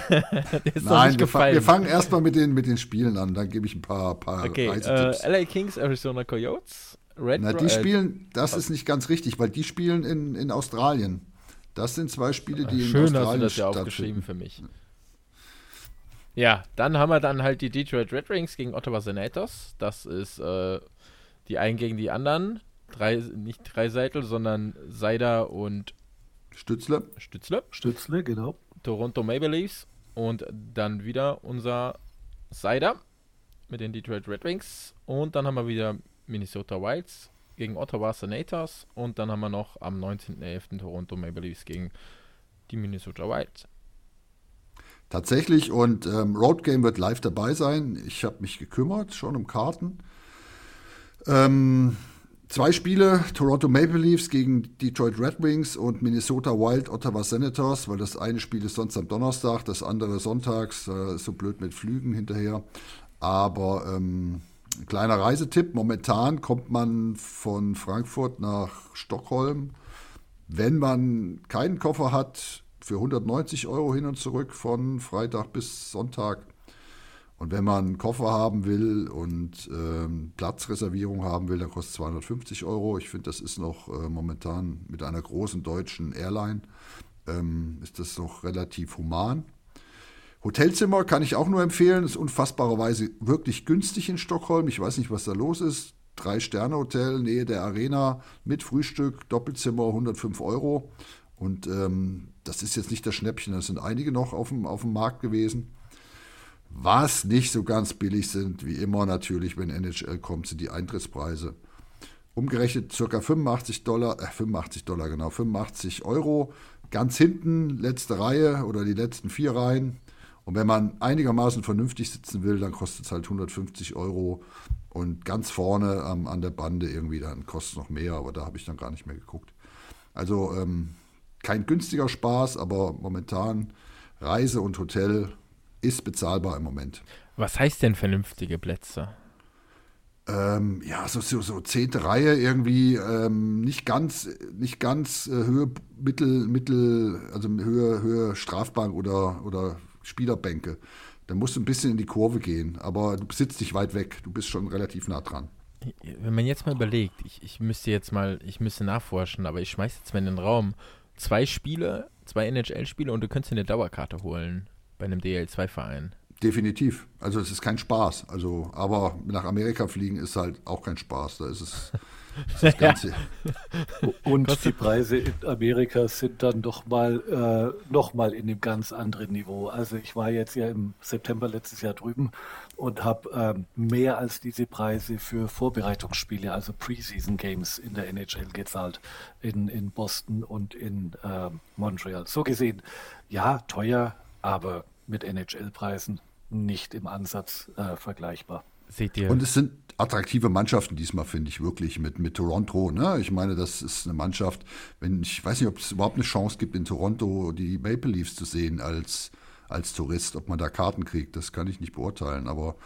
Nein, wir, fa wir, fangen erstmal mit den, mit den Spielen an, dann gebe ich ein paar, paar okay, Reisetipps. Äh, LA Kings, Arizona Coyotes, Red Na, die spielen, das ist nicht ganz richtig, weil die spielen in, in Australien. Das sind zwei Spiele, die Schön in Australien hast du das ja aufgeschrieben für mich. Ja, dann haben wir dann halt die Detroit Red Wings gegen Ottawa Senators. Das ist äh, die einen gegen die anderen. Drei, nicht drei Seitel, sondern Seider und Stützle. Stützle. Stützle, genau. Toronto Maple Leafs. Und dann wieder unser Seider mit den Detroit Red Wings. Und dann haben wir wieder Minnesota Wilds gegen Ottawa Senators. Und dann haben wir noch am 19.11. Toronto Maple Leafs gegen die Minnesota Wilds. Tatsächlich und ähm, Road Game wird live dabei sein. Ich habe mich gekümmert, schon um Karten. Ähm, zwei Spiele, Toronto Maple Leafs gegen Detroit Red Wings und Minnesota Wild Ottawa Senators, weil das eine Spiel ist sonst am Donnerstag, das andere sonntags, äh, so blöd mit Flügen hinterher. Aber ähm, kleiner Reisetipp, momentan kommt man von Frankfurt nach Stockholm. Wenn man keinen Koffer hat, für 190 Euro hin und zurück von Freitag bis Sonntag. Und wenn man einen Koffer haben will und ähm, Platzreservierung haben will, dann kostet es 250 Euro. Ich finde, das ist noch äh, momentan mit einer großen deutschen Airline, ähm, ist das noch relativ human. Hotelzimmer kann ich auch nur empfehlen, ist unfassbarerweise wirklich günstig in Stockholm. Ich weiß nicht, was da los ist. Drei-Sterne-Hotel, Nähe der Arena, mit Frühstück, Doppelzimmer, 105 Euro. Und ähm, das ist jetzt nicht das Schnäppchen, das sind einige noch auf dem, auf dem Markt gewesen. Was nicht so ganz billig sind, wie immer natürlich, wenn NHL kommt, sind die Eintrittspreise. Umgerechnet ca. 85 Dollar, äh 85 Dollar genau, 85 Euro. Ganz hinten, letzte Reihe oder die letzten vier Reihen. Und wenn man einigermaßen vernünftig sitzen will, dann kostet es halt 150 Euro. Und ganz vorne ähm, an der Bande irgendwie, dann kostet es noch mehr, aber da habe ich dann gar nicht mehr geguckt. Also ähm, kein günstiger Spaß, aber momentan Reise und Hotel ist bezahlbar im Moment. Was heißt denn vernünftige Plätze? Ähm, ja, so, so, so zehnte Reihe irgendwie, ähm, nicht ganz, nicht ganz äh, Höhe, Mittel, Mittel, also Höhe, Höhe Strafbank oder, oder Spielerbänke. Da musst du ein bisschen in die Kurve gehen, aber du sitzt dich weit weg, du bist schon relativ nah dran. Wenn man jetzt mal überlegt, ich, ich müsste jetzt mal, ich müsste nachforschen, aber ich schmeiße jetzt mal in den Raum zwei Spiele, zwei NHL-Spiele und du könntest dir eine Dauerkarte holen bei einem DL2-Verein. Definitiv. Also es ist kein Spaß. Also, aber nach Amerika fliegen ist halt auch kein Spaß. Da ist es das Ganze. Ja. Und die Preise in Amerika sind dann doch mal äh, noch mal in einem ganz anderen Niveau. Also ich war jetzt ja im September letztes Jahr drüben und habe ähm, mehr als diese Preise für Vorbereitungsspiele, also Preseason Games in der NHL gezahlt in, in Boston und in äh, Montreal. So gesehen, ja, teuer, aber mit NHL-Preisen nicht im Ansatz äh, vergleichbar. Seht ihr? Und es sind attraktive Mannschaften diesmal, finde ich wirklich, mit, mit Toronto. Ne? Ich meine, das ist eine Mannschaft, wenn ich weiß nicht, ob es überhaupt eine Chance gibt, in Toronto die Maple Leafs zu sehen als, als Tourist, ob man da Karten kriegt, das kann ich nicht beurteilen, aber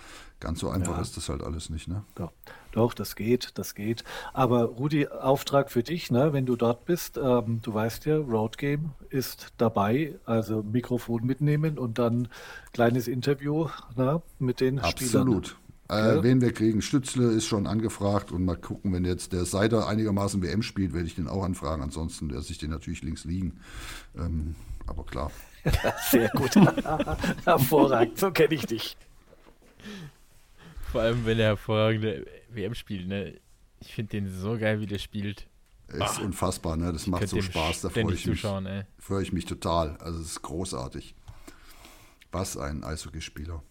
ganz so einfach ja. ist das halt alles nicht. Ne? Doch. Doch, das geht, das geht. Aber Rudi, Auftrag für dich, ne, wenn du dort bist, ähm, du weißt ja, Road Game ist dabei, also Mikrofon mitnehmen und dann kleines Interview ne, mit den Absolut. Spielern. Absolut. Äh, wen wir kriegen, Stützle ist schon angefragt und mal gucken, wenn jetzt der Seider einigermaßen WM spielt, werde ich den auch anfragen. Ansonsten werde ich den natürlich links liegen. Ähm, aber klar. Sehr gut. Hervorragend, so kenne ich dich. Vor allem, wenn er hervorragende WM spielt, ne? Ich finde den so geil, wie der spielt. Ist Ach, unfassbar, ne? Das macht so Spaß. Da freue ich, mich, freu ich mich total. Also es ist großartig. Was ein Eishockeyspieler.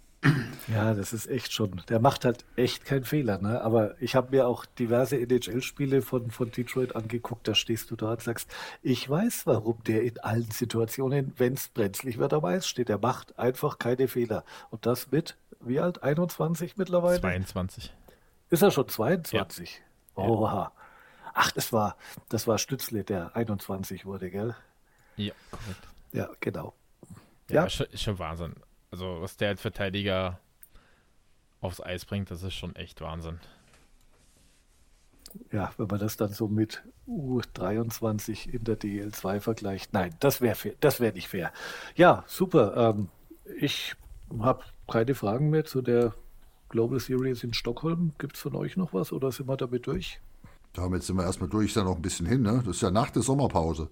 Ja, das ist echt schon. Der macht halt echt keinen Fehler, ne? Aber ich habe mir auch diverse NHL-Spiele von, von Detroit angeguckt. Da stehst du da und sagst, ich weiß, warum der in allen Situationen, wenn es brenzlig wird, am Eis steht. Der macht einfach keine Fehler. Und das mit, wie alt? 21 mittlerweile? 22. Ist er schon 22? Ja. Oha. Ach, das war, das war Stützle, der 21 wurde, gell? Ja, korrekt. Ja, genau. Ja, ja. Schon, ist schon Wahnsinn. Also, was der als Verteidiger aufs Eis bringt, das ist schon echt Wahnsinn. Ja, wenn man das dann so mit U23 in der DL2 vergleicht. Nein, das wäre das wäre nicht fair. Ja, super. Ähm, ich habe keine Fragen mehr zu der Global Series in Stockholm. Gibt es von euch noch was oder sind wir damit durch? Damit sind wir erstmal durch, ist ja noch ein bisschen hin, ne? Das ist ja nach der Sommerpause.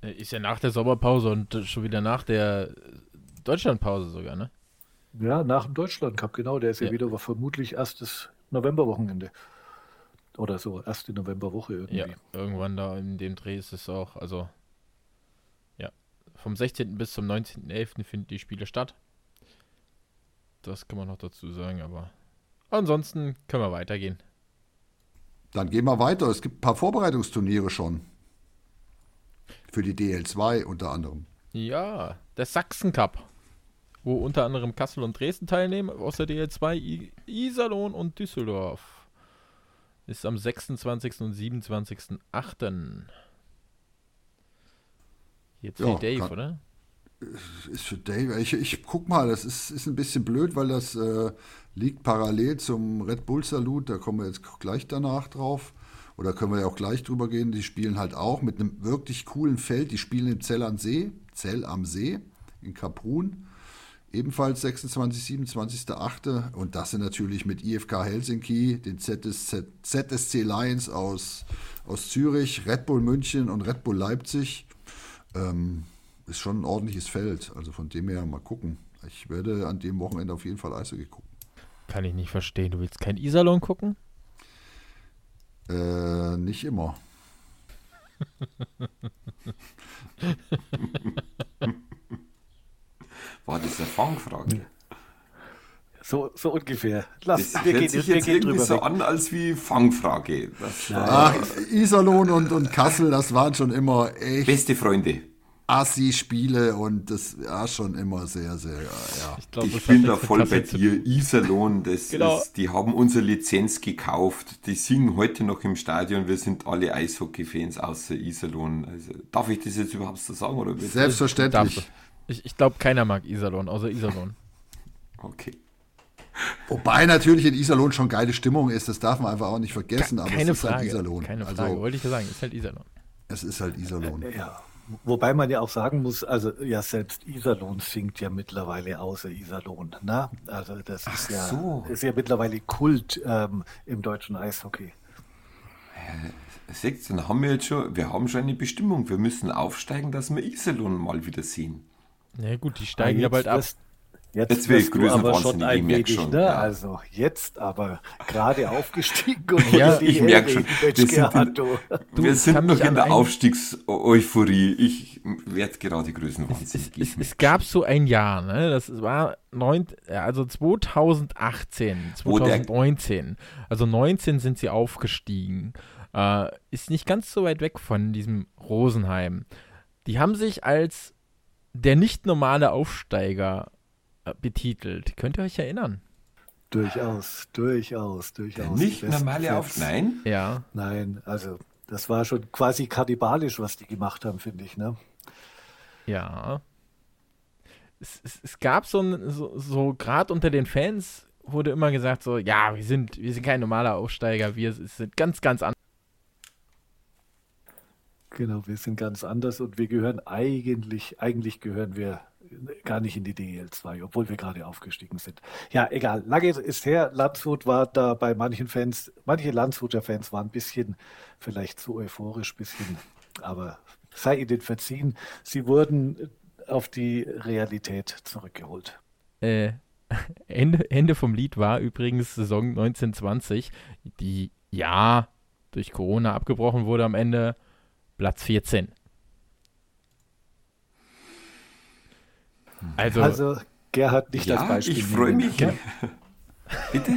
Äh, ist ja nach der Sommerpause und schon wieder nach der Deutschlandpause sogar, ne? Ja, nach dem Deutschland Cup, genau. Der ist ja, ja wieder vermutlich erstes Novemberwochenende. Oder so, erste Novemberwoche irgendwie. Ja, irgendwann da in dem Dreh ist es auch, also ja, vom 16. bis zum 19.11. finden die Spiele statt. Das kann man noch dazu sagen, aber ansonsten können wir weitergehen. Dann gehen wir weiter. Es gibt ein paar Vorbereitungsturniere schon. Für die DL2 unter anderem. Ja, der Sachsen Cup wo unter anderem Kassel und Dresden teilnehmen, aus der DL2 I Iserlohn und Düsseldorf. Ist am 26. und 27.8. Jetzt für ja, Dave, kann, oder? Ist für Dave. Ich, ich guck mal, das ist, ist ein bisschen blöd, weil das äh, liegt parallel zum Red Bull Salut. Da kommen wir jetzt gleich danach drauf. Oder können wir ja auch gleich drüber gehen. Die spielen halt auch mit einem wirklich coolen Feld. Die spielen im Zell am See, Zell am See in Kaprun. Ebenfalls 26, 27.8. Und das sind natürlich mit IFK Helsinki, den ZSC, ZSC Lions aus, aus Zürich, Red Bull München und Red Bull Leipzig. Ähm, ist schon ein ordentliches Feld. Also von dem her mal gucken. Ich werde an dem Wochenende auf jeden Fall Eishockey gucken. Kann ich nicht verstehen. Du willst kein Iserlohn gucken? Äh, nicht immer. War das eine Fangfrage? So, so ungefähr. Lass, das wir hört gehen, sich jetzt irgendwie so weg. an als wie Fangfrage. Ach, Iserlohn und, und Kassel, das waren schon immer echt... Beste Freunde. Assi-Spiele und das war schon immer sehr, sehr, ja. Ich, glaub, ich bin da voll bei dir. Iserlohn, das genau. ist, die haben unsere Lizenz gekauft. Die singen heute noch im Stadion. Wir sind alle Eishockey-Fans außer Iserlohn. Also, darf ich das jetzt überhaupt so sagen? Oder Selbstverständlich. Ich, ich glaube, keiner mag Iserlohn, außer Iserlohn. Okay. Wobei natürlich in Iserlohn schon geile Stimmung ist, das darf man einfach auch nicht vergessen, aber keine es ist halt Frage, halt Iserlohn. Keine Frage, also, wollte ich ja sagen, ist halt Iserlohn. Es ist halt Iserlohn. Ja. Wobei man ja auch sagen muss, also ja, selbst Iserlohn singt ja mittlerweile außer Iserlohn. Ne? Also das ist ja, so. ist ja mittlerweile Kult ähm, im deutschen Eishockey. Ja, seht, dann haben wir jetzt schon, wir haben schon eine Bestimmung. Wir müssen aufsteigen, dass wir Iserlohn mal wieder sehen. Ja gut, die steigen ja, bald ab. Jetzt, jetzt will ich du aber schon ein wenig, schon, ne? Ja. Also jetzt aber gerade aufgestiegen und ja, ich merke schon. Wir sind, in, wir sind noch in der Aufstiegseuphorie. Ich werde gerade größenwahnsinnig. Es, es, es, gab so ein Jahr, ne? Das war neun, also 2018, 2019. Also 19 sind sie aufgestiegen. Äh, ist nicht ganz so weit weg von diesem Rosenheim. Die haben sich als der nicht normale Aufsteiger äh, betitelt. Könnt ihr euch erinnern? Durchaus, durchaus, durchaus. Der nicht normale Aufsteiger? Nein? Ja. Nein, also das war schon quasi kannibalisch, was die gemacht haben, finde ich, ne? Ja. Es, es, es gab so, ein, so, so gerade unter den Fans wurde immer gesagt so, ja, wir sind, wir sind kein normaler Aufsteiger, wir sind ganz, ganz anders. Genau, wir sind ganz anders und wir gehören eigentlich, eigentlich gehören wir gar nicht in die DL2, obwohl wir gerade aufgestiegen sind. Ja, egal. Lange ist her. Landshut war da bei manchen Fans, manche Landshuter Fans waren ein bisschen vielleicht zu euphorisch, bisschen, aber sei ihnen verziehen. Sie wurden auf die Realität zurückgeholt. Äh, Ende, Ende vom Lied war übrigens Saison 1920, die ja durch Corona abgebrochen wurde am Ende Platz 14. Also, also Gerhard nicht ja, als Beispiel ich freue mich. Ja? Bitte?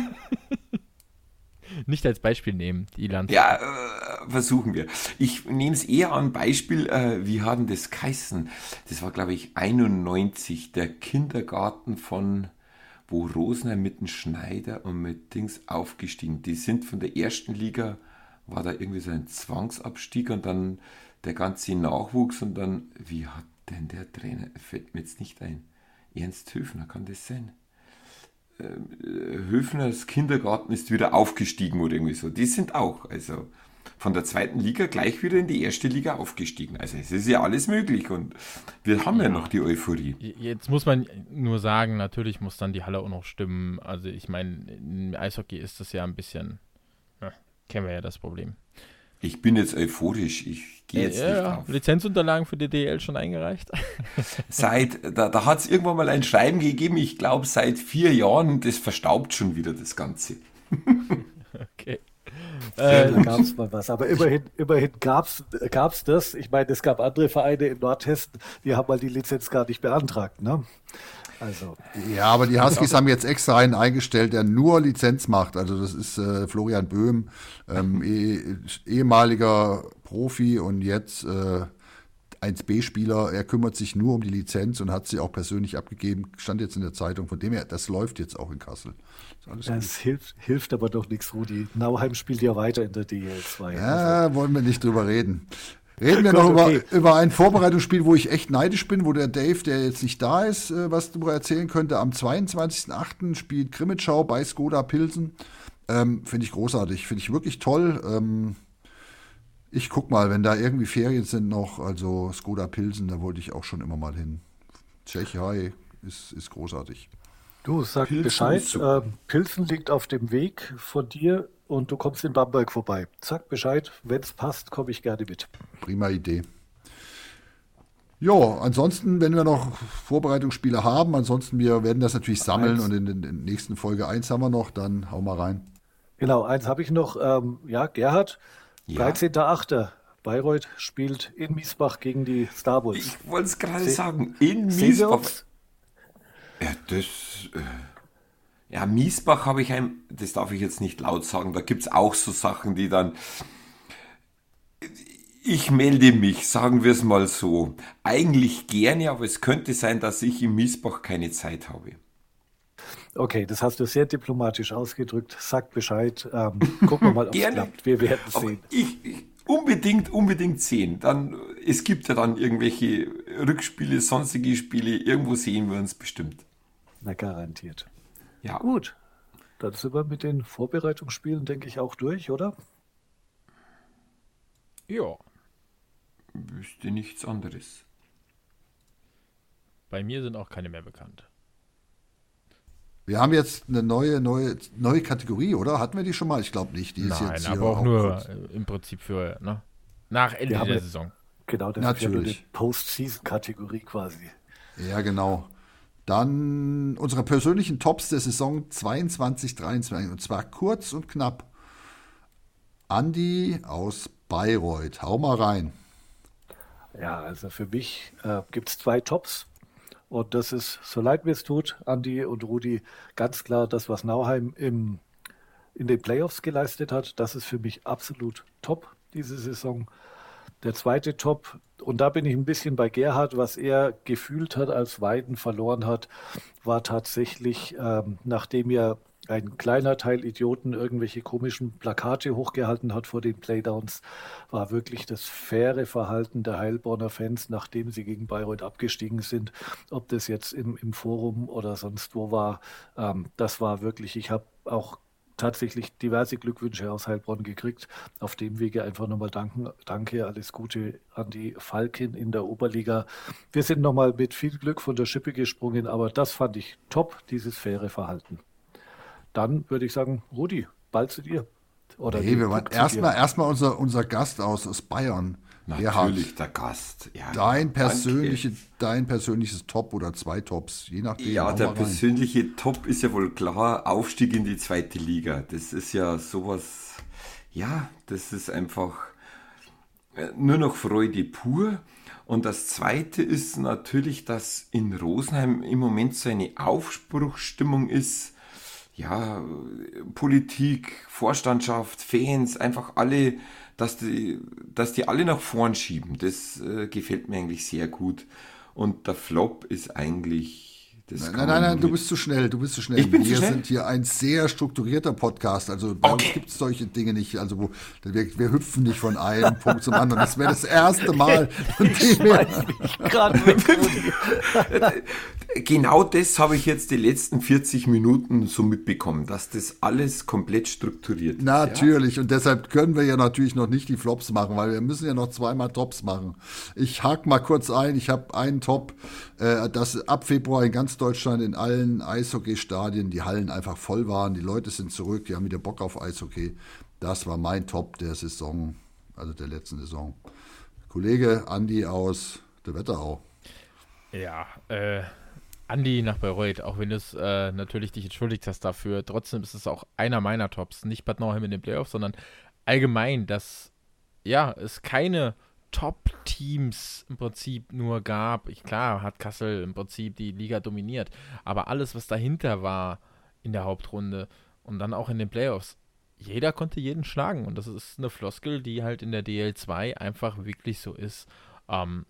nicht als Beispiel nehmen, die Land. Ja, äh, versuchen wir. Ich nehme es eher an Beispiel, äh, wie hat denn das geheißen? Das war, glaube ich, 91, der Kindergarten von wo Rosenheim mit dem Schneider und mit Dings aufgestiegen. Die sind von der ersten Liga, war da irgendwie so ein Zwangsabstieg und dann der ganze Nachwuchs und dann, wie hat denn der Trainer, fällt mir jetzt nicht ein, Ernst Höfner, kann das sein? Ähm, Höfners Kindergarten ist wieder aufgestiegen oder irgendwie so. Die sind auch, also von der zweiten Liga gleich wieder in die erste Liga aufgestiegen. Also es ist ja alles möglich und wir haben ja, ja noch die Euphorie. Jetzt muss man nur sagen, natürlich muss dann die Halle auch noch stimmen. Also ich meine, im Eishockey ist das ja ein bisschen, kennen wir ja das Problem. Ich bin jetzt euphorisch. Ich gehe jetzt ja, nicht drauf. Lizenzunterlagen für die DL schon eingereicht? Seit, da, da hat es irgendwann mal ein Schreiben gegeben, ich glaube seit vier Jahren, das verstaubt schon wieder das Ganze. okay. Äh, da gab es mal was. Aber immerhin, immerhin gab es das. Ich meine, es gab andere Vereine in Nordhessen, die haben mal die Lizenz gar nicht beantragt. Ne? Also. Ja, aber die Huskies haben jetzt extra einen eingestellt, der nur Lizenz macht. Also das ist äh, Florian Böhm, ähm, eh, ehemaliger Profi und jetzt äh, 1B-Spieler. Er kümmert sich nur um die Lizenz und hat sie auch persönlich abgegeben. Stand jetzt in der Zeitung. Von dem her, das läuft jetzt auch in Kassel. Das hilft, hilft aber doch nichts, Rudi. Nauheim spielt ja weiter in der DL2. Ja, also. wollen wir nicht drüber reden. Reden wir noch okay. über, über ein Vorbereitungsspiel, wo ich echt neidisch bin, wo der Dave, der jetzt nicht da ist, äh, was darüber erzählen könnte. Am 22.08. spielt Grimmitschau bei Skoda Pilsen. Ähm, Finde ich großartig, finde ich wirklich toll. Ähm, ich guck mal, wenn da irgendwie Ferien sind noch, also Skoda Pilsen, da wollte ich auch schon immer mal hin. Tschechei ist, ist großartig. Du sag Pilsen Bescheid. Äh, Pilsen liegt auf dem Weg von dir und du kommst in Bamberg vorbei. Sag Bescheid, wenn es passt, komme ich gerne mit. Prima Idee. Ja, ansonsten, wenn wir noch Vorbereitungsspiele haben, ansonsten wir werden das natürlich sammeln eins. und in der nächsten Folge 1 haben wir noch, dann hau mal rein. Genau, eins habe ich noch. Ähm, ja, Gerhard, ja. 13.8. Bayreuth spielt in Miesbach gegen die Star Bulls. Ich wollte es gerade sagen, in Miesbach. Ja, das. Äh ja, Miesbach habe ich ein, das darf ich jetzt nicht laut sagen, da gibt es auch so Sachen, die dann. Ich melde mich, sagen wir es mal so. Eigentlich gerne, aber es könnte sein, dass ich in Miesbach keine Zeit habe. Okay, das hast du sehr diplomatisch ausgedrückt. Sag Bescheid. Ähm, gucken wir mal, ob es klappt. Wir werden sehen. Ich, ich, unbedingt, unbedingt sehen. Dann, es gibt ja dann irgendwelche Rückspiele, sonstige Spiele. Irgendwo sehen wir uns bestimmt. Na, garantiert. Ja. Gut. Dann sind wir mit den Vorbereitungsspielen, denke ich, auch durch, oder? Ja. Wüsste nichts anderes. Bei mir sind auch keine mehr bekannt. Wir haben jetzt eine neue, neue, neue Kategorie, oder? Hatten wir die schon mal? Ich glaube nicht. Die ist Nein, jetzt aber auch, auch nur kurz. im Prinzip für ne? nach Ende der eine, Saison. Genau, das Natürlich. ist ja Post-Season-Kategorie quasi. Ja, genau. Dann unsere persönlichen Tops der Saison 22-23 und zwar kurz und knapp. Andi aus Bayreuth, hau mal rein. Ja, also für mich äh, gibt es zwei Tops. Und das ist, so leid mir es tut, Andi und Rudi, ganz klar das, was Nauheim im, in den Playoffs geleistet hat. Das ist für mich absolut top diese Saison. Der zweite Top, und da bin ich ein bisschen bei Gerhard, was er gefühlt hat, als Weiden verloren hat, war tatsächlich, ähm, nachdem er ein kleiner Teil Idioten irgendwelche komischen Plakate hochgehalten hat vor den Playdowns, war wirklich das faire Verhalten der Heilbronner Fans, nachdem sie gegen Bayreuth abgestiegen sind. Ob das jetzt im, im Forum oder sonst wo war, ähm, das war wirklich, ich habe auch tatsächlich diverse Glückwünsche aus Heilbronn gekriegt. Auf dem Wege einfach nochmal danken, danke, alles Gute an die Falken in der Oberliga. Wir sind nochmal mit viel Glück von der Schippe gesprungen, aber das fand ich top, dieses faire Verhalten. Dann würde ich sagen, Rudi, bald zu dir. Oder nee, wir waren erstmal erstmal unser, unser Gast aus, aus Bayern. Natürlich der Gast. Ja, dein, persönliche, dein persönliches Top oder zwei Tops, je nachdem. Ja, der persönliche Top ist ja wohl klar Aufstieg in die zweite Liga. Das ist ja sowas, ja, das ist einfach äh, nur noch Freude pur. Und das Zweite ist natürlich, dass in Rosenheim im Moment so eine Aufbruchsstimmung ist. Ja, Politik, Vorstandschaft, Fans, einfach alle, dass die, dass die alle nach vorn schieben. Das äh, gefällt mir eigentlich sehr gut. Und der Flop ist eigentlich nein, nein, nein, nein, du bist zu schnell, du bist zu schnell. Ich bin wir zu schnell? sind hier ein sehr strukturierter Podcast. Also bei Okay. uns gibt es solche Dinge nicht. Also wo, wir, wir hüpfen nicht von einem Punkt zum anderen. Das wäre das erste Mal. Her, Gerade. Genau das habe ich jetzt die letzten 40 Minuten so mitbekommen, dass das alles komplett strukturiert ist. natürlich. Und deshalb können wir ja natürlich noch nicht die Flops machen, weil wir müssen ja noch zweimal Tops machen. Ich hake mal kurz ein. Ich habe einen Top, äh, dass ab Februar in ganz Deutschland in allen Eishockeystadien die Hallen einfach voll waren. Die Leute sind zurück, die haben wieder Bock auf Eishockey. Das war mein Top der Saison, also der letzten Saison. Kollege Andi aus der Wetterau. Ja, äh, Andi nach Bayreuth, auch wenn du es äh, natürlich dich entschuldigt hast dafür, trotzdem ist es auch einer meiner Tops. Nicht Bad Nauheim in den Playoffs, sondern allgemein, dass ja, es keine Top-Teams im Prinzip nur gab. Ich, klar hat Kassel im Prinzip die Liga dominiert, aber alles, was dahinter war in der Hauptrunde und dann auch in den Playoffs, jeder konnte jeden schlagen. Und das ist eine Floskel, die halt in der DL2 einfach wirklich so ist. Ähm,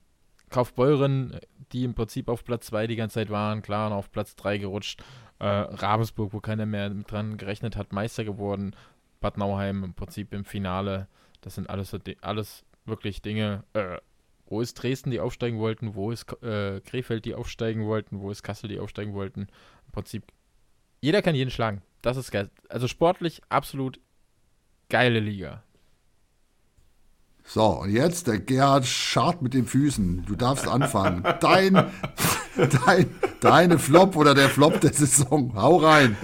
Kaufbeuren, die im Prinzip auf Platz 2 die ganze Zeit waren, klar, auf Platz 3 gerutscht. Äh, Ravensburg, wo keiner mehr dran gerechnet hat, Meister geworden. Bad Nauheim im Prinzip im Finale. Das sind alles, alles wirklich Dinge. Äh, wo ist Dresden, die aufsteigen wollten? Wo ist äh, Krefeld, die aufsteigen wollten? Wo ist Kassel, die aufsteigen wollten? Im Prinzip, jeder kann jeden schlagen. Das ist geil. Also sportlich absolut geile Liga. So, und jetzt der Gerhard schart mit den Füßen. Du darfst anfangen. Dein, dein, deine Flop oder der Flop der Saison. Hau rein.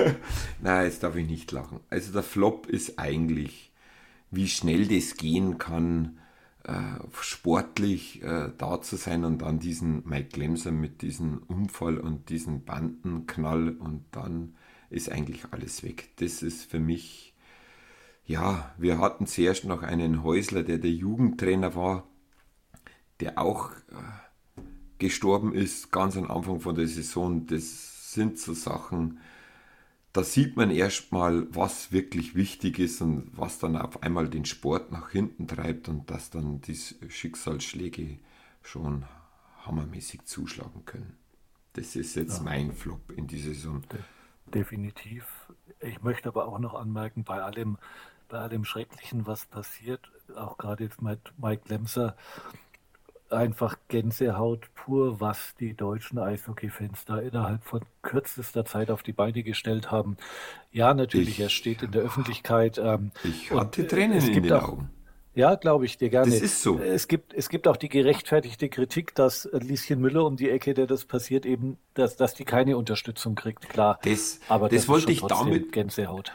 Nein, jetzt darf ich nicht lachen. Also der Flop ist eigentlich, wie schnell das gehen kann, äh, sportlich äh, da zu sein und dann diesen Mike Glemser mit diesem Unfall und diesem Bandenknall und dann ist eigentlich alles weg. Das ist für mich, ja, wir hatten zuerst noch einen Häusler, der der Jugendtrainer war, der auch äh, gestorben ist, ganz am Anfang von der Saison. Das sind so Sachen, da sieht man erstmal, was wirklich wichtig ist und was dann auf einmal den Sport nach hinten treibt und dass dann die Schicksalsschläge schon hammermäßig zuschlagen können. Das ist jetzt mein Flop in dieser Saison. Definitiv. Ich möchte aber auch noch anmerken, bei allem, bei allem Schrecklichen, was passiert, auch gerade jetzt mit Mike Lemser, einfach Gänsehaut pur, was die deutschen Eishockey-Fans da innerhalb von kürzester Zeit auf die Beine gestellt haben. Ja, natürlich, Ich- er steht in der Öffentlichkeit. Ähm, Ich hatte äh, Tränen es in gibt den auch, Augen. Ja, glaube ich dir gerne. Das ist so. Es gibt, es gibt auch die gerechtfertigte Kritik, dass Lieschen Müller um die Ecke, der das passiert, eben, dass, dass die keine Unterstützung kriegt, klar. Das, Aber das ist wollte ich damit Gänsehaut.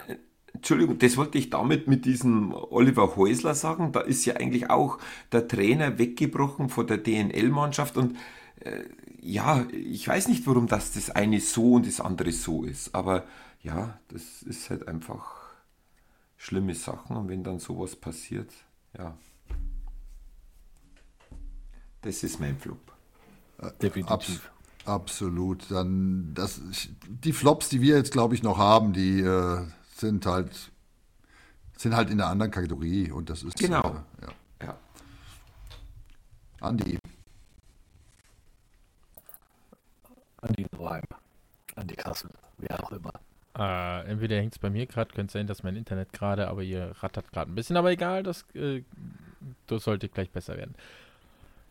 Entschuldigung, das wollte ich damit mit diesem Oliver Häusler sagen. Da ist ja eigentlich auch der Trainer weggebrochen von der DNL-Mannschaft und äh, ja, ich weiß nicht, warum das das eine so und das andere so ist, aber ja, das ist halt einfach schlimme Sachen und wenn dann sowas passiert, ja. Das ist mein Flop. Definitiv. Abs absolut. Dann das, die Flops, die wir jetzt, glaube ich, noch haben, die äh, sind halt sind halt in einer anderen Kategorie und das ist Genau. Äh, ja. Ja. Andi. An die Neuheim, an die Kassel, wer auch immer. Äh, entweder hängt es bei mir gerade, könnte sein, dass mein Internet gerade, aber ihr rattert gerade ein bisschen, aber egal, das, äh, das sollte gleich besser werden.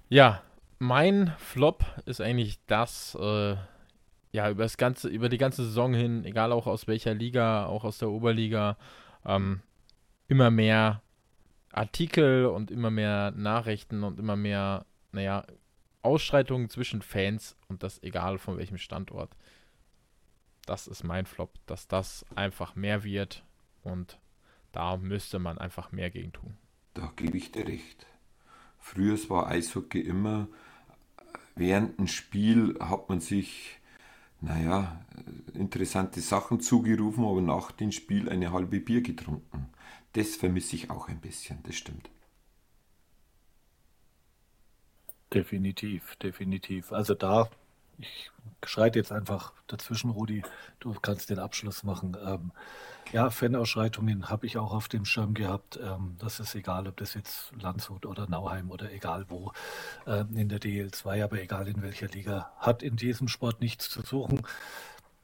Ja, mein Flop ist eigentlich das, äh, ja, über das ganze, über die ganze Saison hin, egal auch aus welcher Liga, auch aus der Oberliga, ähm, immer mehr Artikel und immer mehr Nachrichten und immer mehr, naja, Ausschreitungen zwischen Fans und das egal von welchem Standort das ist mein Flop, dass das einfach mehr wird und da müsste man einfach mehr gegen tun. Da gebe ich dir recht. Früher war Eishockey immer, während ein Spiel hat man sich, naja, interessante Sachen zugerufen, aber nach dem Spiel eine halbe Bier getrunken. Das vermisse ich auch ein bisschen, das stimmt. Definitiv, definitiv. Also da, ich schreite jetzt einfach dazwischen, Rudi, du kannst den Abschluss machen. Ähm, ja, Fanausschreitungen habe ich auch auf dem Schirm gehabt. Ähm, das ist egal, ob das jetzt Landshut oder Nauheim oder egal wo äh, in der DL2, aber egal in welcher Liga, hat in diesem Sport nichts zu suchen.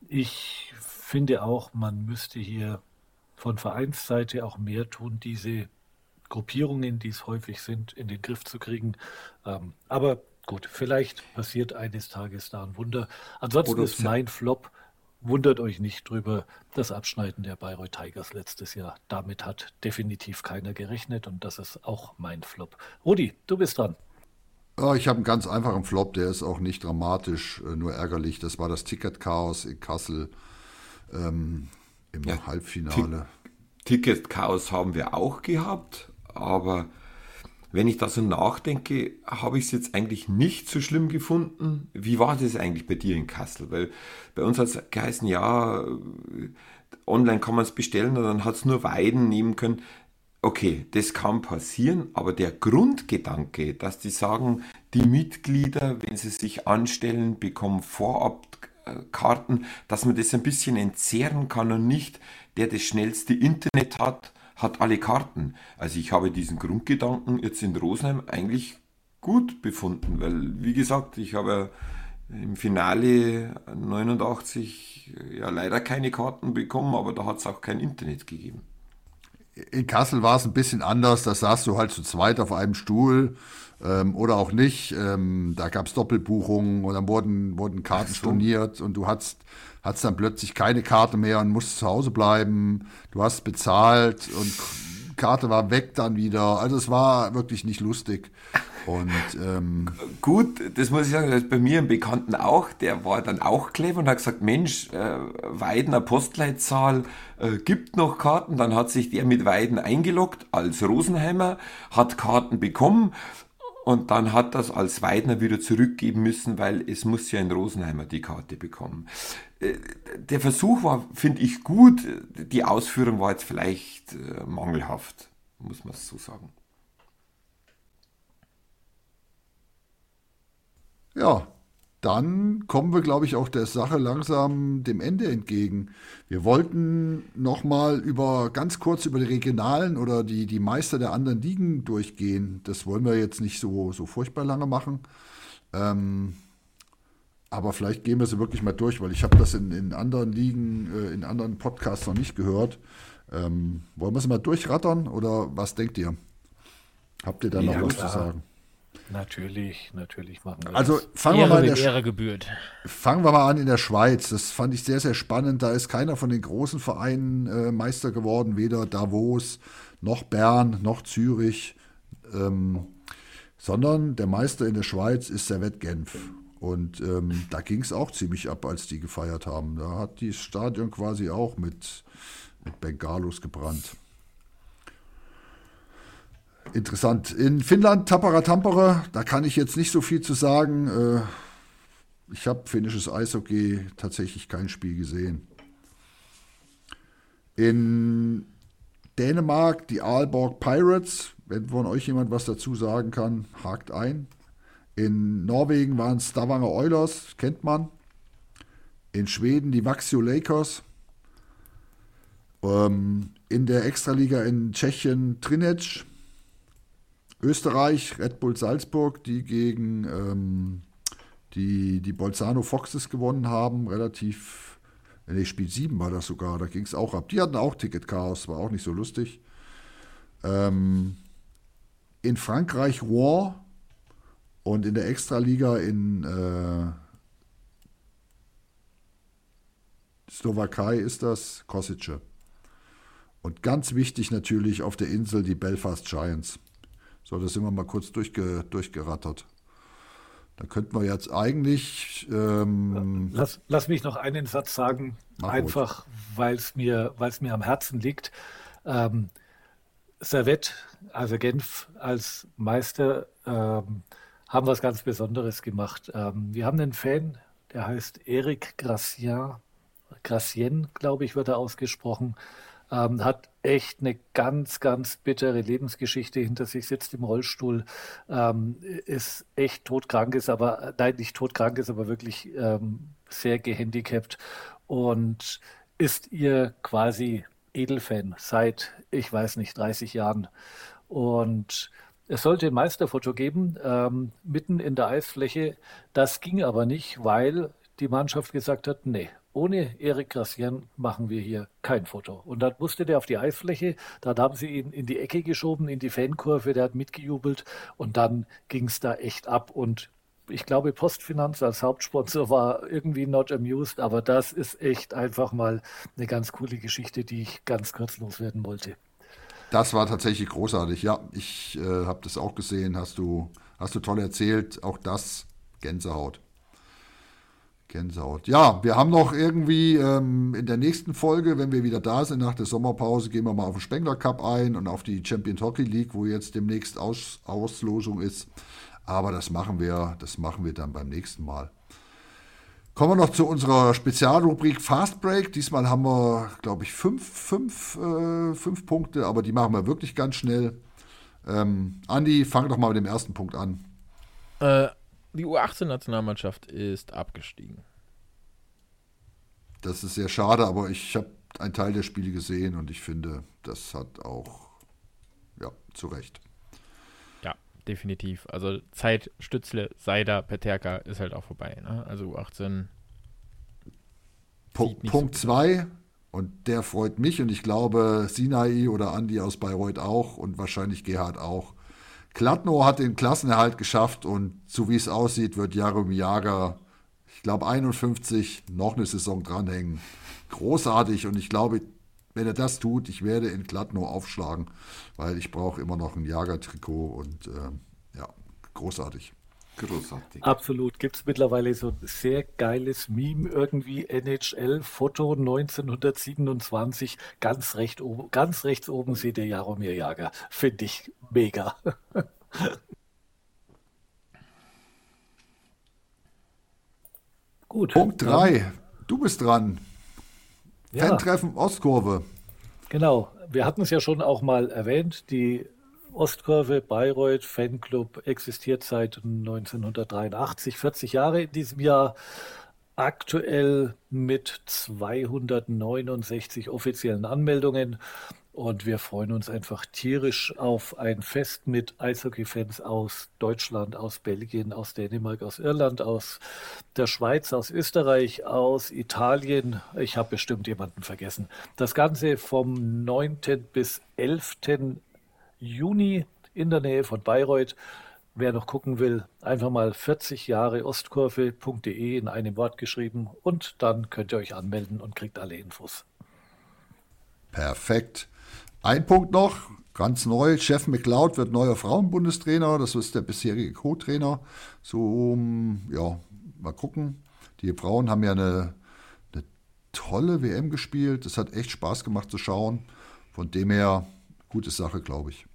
Ich finde auch, man müsste hier von Vereinsseite auch mehr tun, diese Gruppierungen, die es häufig sind, in den Griff zu kriegen. Ähm, aber gut, vielleicht passiert eines Tages da ein Wunder. Ansonsten ist mein Flop, wundert euch nicht drüber, das Abschneiden der Bayreuth Tigers letztes Jahr. Damit hat definitiv keiner gerechnet und das ist auch mein Flop. Rudi, du bist dran. Ich habe einen ganz einfachen Flop, der ist auch nicht dramatisch, äh, nur ärgerlich. Das war das Ticket-Chaos in Kassel ähm, im ja, Halbfinale. Ticket-Chaos haben wir auch gehabt, aber wenn ich da so nachdenke, habe ich es jetzt eigentlich nicht so schlimm gefunden. Wie war das eigentlich bei dir in Kassel? Weil bei uns hat es geheißen, ja, online kann man es bestellen und dann hat es nur Weiden nehmen können. Okay, das kann passieren, aber der Grundgedanke, dass die sagen, die Mitglieder, wenn sie sich anstellen, bekommen vorab Karten, dass man das ein bisschen entzehren kann und nicht der das schnellste Internet hat, hat alle Karten. Also ich habe diesen Grundgedanken jetzt in Rosenheim eigentlich gut befunden, weil wie gesagt, ich habe im Finale 89 ja leider keine Karten bekommen, aber da hat es auch kein Internet gegeben. In Kassel war es ein bisschen anders, da saßt du halt zu zweit auf einem Stuhl ähm, oder auch nicht. Ähm, da gab es Doppelbuchungen und dann wurden, wurden Karten storniert und du hattest hattest dann plötzlich keine Karte mehr und musst zu Hause bleiben. Du hast bezahlt und Karte war weg dann wieder. Also es war wirklich nicht lustig. Und ähm, gut, das muss ich sagen, das ist bei mir ein Bekannten auch, der war dann auch clever und hat gesagt, Mensch, äh, Weidener Postleitzahl äh, gibt noch Karten. Dann hat sich der mit Weiden eingeloggt als Rosenheimer, hat Karten bekommen und dann hat das als Weidner wieder zurückgeben müssen, weil es muss ja ein Rosenheimer die Karte bekommen. Äh, der Versuch war, finde ich, gut. Die Ausführung war jetzt vielleicht äh, mangelhaft, muss man so sagen. Ja, dann kommen wir, glaube ich, auch der Sache langsam dem Ende entgegen. Wir wollten noch mal über ganz kurz über die Regionalen oder die, die Meister der anderen Ligen durchgehen. Das wollen wir jetzt nicht so, so furchtbar lange machen. Ähm, aber vielleicht gehen wir sie wirklich mal durch, weil ich habe das in, in anderen Ligen, äh, in anderen Podcasts noch nicht gehört. Ähm, wollen wir sie mal durchrattern oder was denkt ihr? Habt ihr da ja, noch was klar. zu sagen? Natürlich, natürlich machen wir Also fangen wir mal in der Ehre gebührt. Fangen wir mal an in der Schweiz. Das fand ich sehr, sehr spannend. Da ist keiner von den großen Vereinen äh, Meister geworden, weder Davos noch Bern noch Zürich, ähm, sondern der Meister in der Schweiz ist Servet Genf. Und ähm, da ging es auch ziemlich ab, als die gefeiert haben. Da hat das Stadion quasi auch mit, mit Bengalos gebrannt. Interessant. In Finnland, Tappara Tampere, da kann ich jetzt nicht so viel zu sagen. Äh, ich habe finnisches Eishockey tatsächlich kein Spiel gesehen. In Dänemark die Aalborg Pirates. Wenn von euch jemand was dazu sagen kann, hakt ein. In Norwegen waren Stavanger Oilers, kennt man. In Schweden die Vaxio Lakers. Ähm, in der Extraliga in Tschechien Trinec. Österreich, Red Bull Salzburg, die gegen ähm, die, die Bolzano Foxes gewonnen haben. Relativ, nee, Spiel 7 war das sogar, da ging es auch ab. Die hatten auch Ticket-Chaos, war auch nicht so lustig. Ähm, in Frankreich Rouen und in der Extraliga in äh, Slowakei ist das Kosice. Und ganz wichtig natürlich auf der Insel die Belfast Giants. So, das sind wir mal kurz durchge, durchgerattert. Da könnten wir jetzt eigentlich. Ähm, lass, lass, mich noch einen Satz sagen, einfach weil es mir, mir am Herzen liegt. Ähm, Servette, also Genf als Meister, ähm, haben was ganz Besonderes gemacht. Ähm, wir haben einen Fan, der heißt Eric Gracien, Gracien, glaube ich, wird er ausgesprochen. Ähm, hat echt eine ganz, ganz bittere Lebensgeschichte hinter sich, sitzt im Rollstuhl, ähm, ist echt todkrank ist, aber nein, nicht todkrank ist, aber wirklich ähm, sehr gehandicapt und ist ihr quasi Edelfan seit, ich weiß nicht, 30 Jahren. Und es sollte ein Meisterfoto geben, ähm, mitten in der Eisfläche. Das ging aber nicht, weil die Mannschaft gesagt hat, nee, ohne Erik Grassian machen wir hier kein Foto. Und dann musste der auf die Eisfläche, dann haben sie ihn in die Ecke geschoben, in die Fankurve, der hat mitgejubelt und dann ging es da echt ab. Und ich glaube, Postfinanz als Hauptsponsor war irgendwie not amused, aber das ist echt einfach mal eine ganz coole Geschichte, die ich ganz kurz loswerden wollte. Das war tatsächlich großartig. Ja, ich äh, habe das auch gesehen. Hast du, hast du toll erzählt. Auch das Gänsehaut. Gänsehaut. Ja, wir haben noch irgendwie ähm, in der nächsten Folge, wenn wir wieder da sind nach der Sommerpause, gehen wir mal auf den Spengler Cup ein und auf die Champions Hockey League, wo jetzt demnächst Aus Auslosung ist. Aber das machen wir, das machen wir dann beim nächsten Mal. Kommen wir noch zu unserer Spezialrubrik Fast Break. Diesmal haben wir, glaube ich, fünf, fünf, äh, fünf Punkte, aber die machen wir wirklich ganz schnell. Ähm, Andi, fang doch mal mit dem ersten Punkt an. Äh, die U18-Nationalmannschaft ist abgestiegen. Das ist sehr schade, aber ich habe einen Teil der Spiele gesehen und ich finde, das hat auch, ja, zu Recht. Ja, definitiv. Also Zeit, Stützle, Seider, Peterka ist halt auch vorbei. Ne? Also U18. Punkt 2, so und der freut mich und ich glaube Sinai oder Andi aus Bayreuth auch und wahrscheinlich Gerhard auch. Kladno hat den Klassenerhalt geschafft und so wie es aussieht, wird Jaromir Jager, ich glaube 51, noch eine Saison dranhängen. Großartig und ich glaube, wenn er das tut, ich werde in Kladno aufschlagen, weil ich brauche immer noch ein Jager-Trikot und äh, ja, großartig. Großartig. Absolut. Gibt es mittlerweile so ein sehr geiles Meme, irgendwie NHL-Foto 1927. Ganz, recht oben, ganz rechts oben seht ihr Jaromir Jager. Finde ich mega. Gut. Punkt 3. Du bist dran. Ja. Fan-Treffen Ostkurve. Genau. Wir hatten es ja schon auch mal erwähnt. Die Ostkurve Bayreuth Fanclub existiert seit 1983, 40 Jahre in diesem Jahr. Aktuell mit 269 offiziellen Anmeldungen. Und wir freuen uns einfach tierisch auf ein Fest mit Eishockey-Fans aus Deutschland, aus Belgien, aus Dänemark, aus Irland, aus der Schweiz, aus Österreich, aus Italien. Ich habe bestimmt jemanden vergessen. Das Ganze vom 9. bis 11. Juni in der Nähe von Bayreuth. Wer noch gucken will, einfach mal 40 Jahre Ostkurve.de in einem Wort geschrieben und dann könnt ihr euch anmelden und kriegt alle Infos. Perfekt. Ein Punkt noch, ganz neu. Chef McLeod wird neuer Frauenbundestrainer. Das ist der bisherige Co-Trainer. So, ja, mal gucken. Die Frauen haben ja eine, eine tolle WM gespielt. Es hat echt Spaß gemacht zu schauen. Von dem her, gute Sache, glaube ich.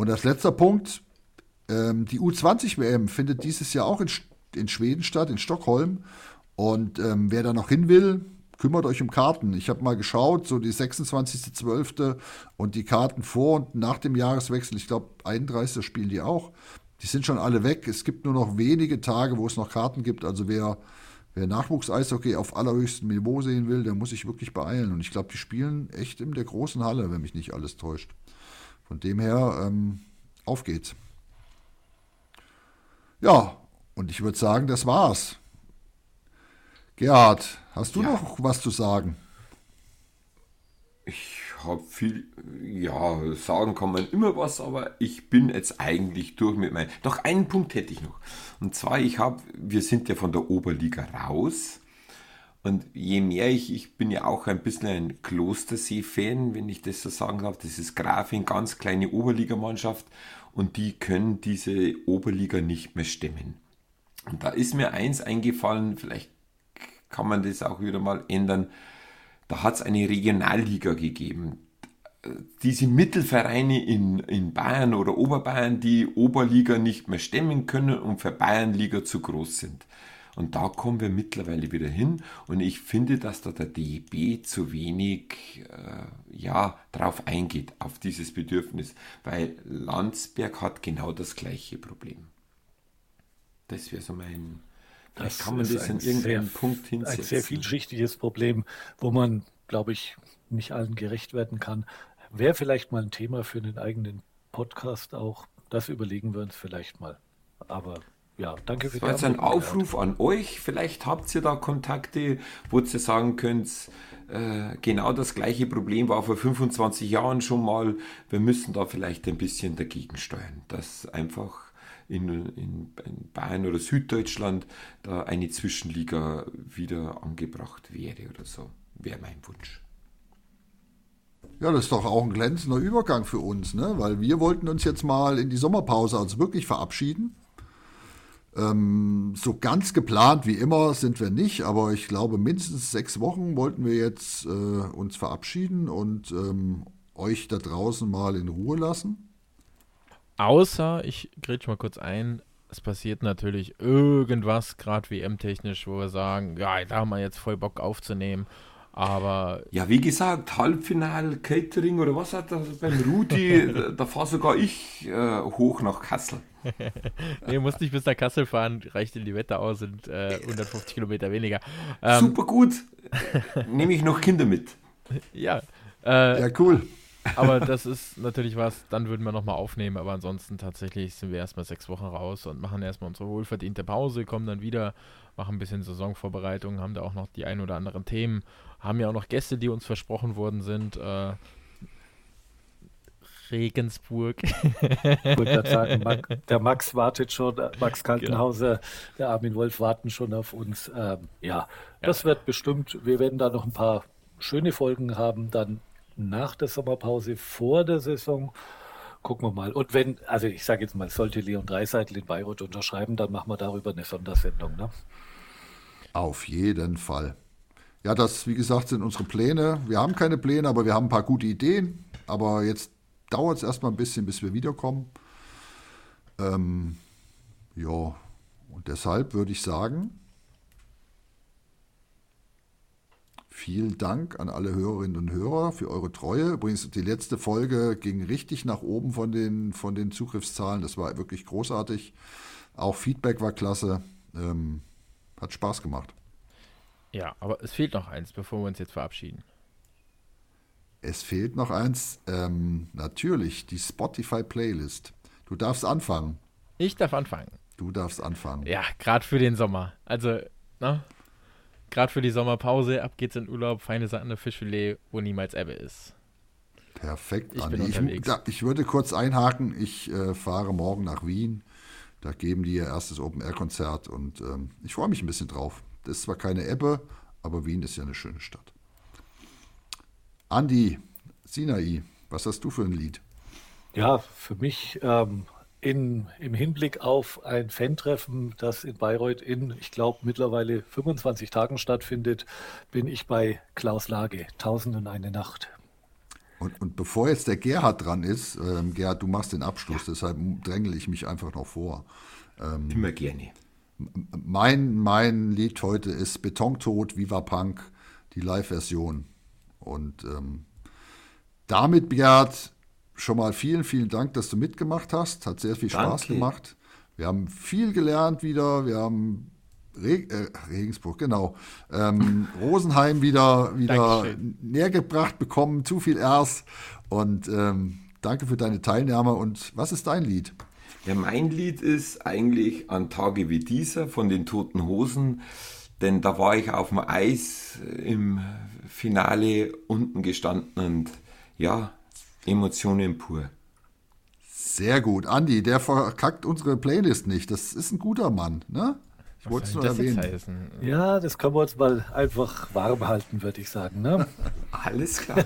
Und als letzter Punkt, ähm, die U20-WM findet dieses Jahr auch in, in, Schweden statt, in Stockholm. Und ähm, wer da noch hin will, kümmert euch um Karten. Ich habe mal geschaut, so die 26.12. und die Karten vor und nach dem Jahreswechsel, ich glaube 31. spielen die auch. Die sind schon alle weg. Es gibt nur noch wenige Tage, wo es noch Karten gibt. Also wer, wer Nachwuchs-Eishockey auf allerhöchstem Niveau sehen will, der muss sich wirklich beeilen. Und ich glaube, die spielen echt in der großen Halle, wenn mich nicht alles täuscht. Von dem her, ähm, auf geht's. Ja, und ich würde sagen, das war's. Gerhard, hast du ja. noch was zu sagen? Ich habe viel, ja, sagen kann man immer was, aber ich bin jetzt eigentlich durch mit meinem. Doch einen Punkt hätte ich noch. Und zwar, ich habe, wir sind ja von der Oberliga raus und je mehr ich, ich bin ja auch ein bisschen ein Klostersee-Fan, wenn ich das so sagen darf, das ist Grafing, ganz kleine Oberligamannschaft und die können diese Oberliga nicht mehr stemmen. Und da ist mir eins eingefallen, vielleicht kann man das auch wieder mal ändern, da hat es eine Regionalliga gegeben. Diese Mittelvereine in, in Bayern oder Oberbayern, die Oberliga nicht mehr stemmen können und für Bayernliga zu groß sind. Und da kommen wir mittlerweile wieder hin. Und ich finde, dass da der DEB zu wenig äh, ja, drauf eingeht, auf dieses Bedürfnis. Weil Landsberg hat genau das gleiche Problem. Das wäre so mein. Das kann man das an irgendeinem Punkt hinsetzen. Ein sehr vielschichtiges Problem, wo man, glaube ich, nicht allen gerecht werden kann. Wäre vielleicht mal ein Thema für einen eigenen Podcast auch. Das überlegen wir uns vielleicht mal. Aber ja, danke für das war jetzt ein Aufruf an euch. Vielleicht habt ihr da Kontakte, wo ihr sagen könnt, äh, genau das gleiche Problem war vor 25 Jahren schon mal. Wir müssen da vielleicht ein bisschen dagegen steuern, dass einfach in, in, in Bayern oder Süddeutschland da eine Zwischenliga wieder angebracht wäre oder so. Wäre mein Wunsch. Ja, das ist doch auch ein glänzender Übergang für uns, ne? weil wir wollten uns jetzt mal in die Sommerpause also wirklich verabschieden. Ähm, so ganz geplant wie immer sind wir nicht, aber ich glaube, mindestens sechs Wochen wollten wir jetzt äh, uns verabschieden und ähm, euch da draußen mal in Ruhe lassen. Außer, ich grätsch mal kurz ein, es passiert natürlich irgendwas, gerade WM-technisch, wo wir sagen, ja, da haben wir jetzt voll Bock aufzunehmen. Aber. Ja, wie gesagt, Halbfinal, Catering oder was hat das beim Rudi? da fahre sogar ich äh, hoch nach Kassel. nee, musst nicht bis nach Kassel fahren, reicht in die Wetter aus und äh, 150 Kilometer weniger. Ähm, Super gut. Nehme ich noch Kinder mit. Ja. Äh, ja, cool. aber das ist natürlich was, dann würden wir nochmal aufnehmen, aber ansonsten tatsächlich sind wir erstmal sechs Wochen raus und machen erstmal unsere wohlverdiente Pause, kommen dann wieder, machen ein bisschen Saisonvorbereitung, haben da auch noch die ein oder anderen Themen, haben ja auch noch Gäste, die uns versprochen worden sind. Äh, Regensburg. Sagen, der Max wartet schon, Max Kaltenhauser, genau. der Armin Wolf warten schon auf uns. Ähm, ja, das ja. wird bestimmt, wir werden da noch ein paar schöne Folgen haben, dann nach der Sommerpause, vor der Saison. Gucken wir mal. Und wenn, also ich sage jetzt mal, sollte Leon Dreiseitel in Bayreuth unterschreiben, dann machen wir darüber eine Sondersendung. Ne? Auf jeden Fall. Ja, das, wie gesagt, sind unsere Pläne. Wir haben keine Pläne, aber wir haben ein paar gute Ideen. Aber jetzt dauert es erstmal ein bisschen, bis wir wiederkommen. Ähm, ja, und deshalb würde ich sagen, Vielen Dank an alle Hörerinnen und Hörer für eure Treue. Übrigens, die letzte Folge ging richtig nach oben von den, von den Zugriffszahlen. Das war wirklich großartig. Auch Feedback war klasse. Ähm, hat Spaß gemacht. Ja, aber es fehlt noch eins, bevor wir uns jetzt verabschieden. Es fehlt noch eins. Ähm, natürlich, die Spotify-Playlist. Du darfst anfangen. Ich darf anfangen. Du darfst anfangen. Ja, gerade für den Sommer. Also, ne? gerade für die Sommerpause, ab geht's in Urlaub, feine Sahne Fischfilet, wo niemals Ebbe ist. Perfekt, ich, Andi. ich, ich, würde kurz einhaken, ich äh, fahre morgen nach Wien. Da geben die ihr erstes Open-Air-Konzert und ähm, ich freue mich ein bisschen drauf. Das ist zwar keine Ebbe, aber Wien ist ja eine schöne Stadt. Andi, Sinai, was hast du für ein Lied? Ja, für mich ähm, in, im Hinblick auf ein Fan-Treffen, das in Bayreuth in, ich glaube, mittlerweile 25 Tagen stattfindet, bin ich bei Klaus Lage, Tausend und eine Nacht. Und, und bevor jetzt der Gerhard dran ist, ähm, Gerhard, du machst den Abschluss, ja. deshalb drängel ich mich einfach noch vor. Ähm, Immer gerne. Mein, mein Lied heute ist Betontod, Viva Punk, die Live-Version. Und ähm, damit, Gerhard, schon mal vielen, vielen Dank, dass du mitgemacht hast. Hat sehr viel Spaß Danke. gemacht. Wir haben viel gelernt wieder. Wir haben Reg äh, Regensburg, genau. Ähm, Rosenheim wieder, wieder näher gebracht bekommen. Zu viel Rs. Und ähm, danke für deine Teilnahme. Und was ist dein Lied? Ja, mein Lied ist eigentlich an Tage wie dieser von den Toten Hosen. Denn da war ich auf dem Eis im Finale unten gestanden und ja, Emotionen pur. Sehr gut. Andi, der verkackt unsere Playlist nicht. Das ist ein guter Mann, ne? Ich wollte es nur erwähnen. Ja, das können wir uns mal einfach warm halten, würde ich sagen. Ne? Alles klar.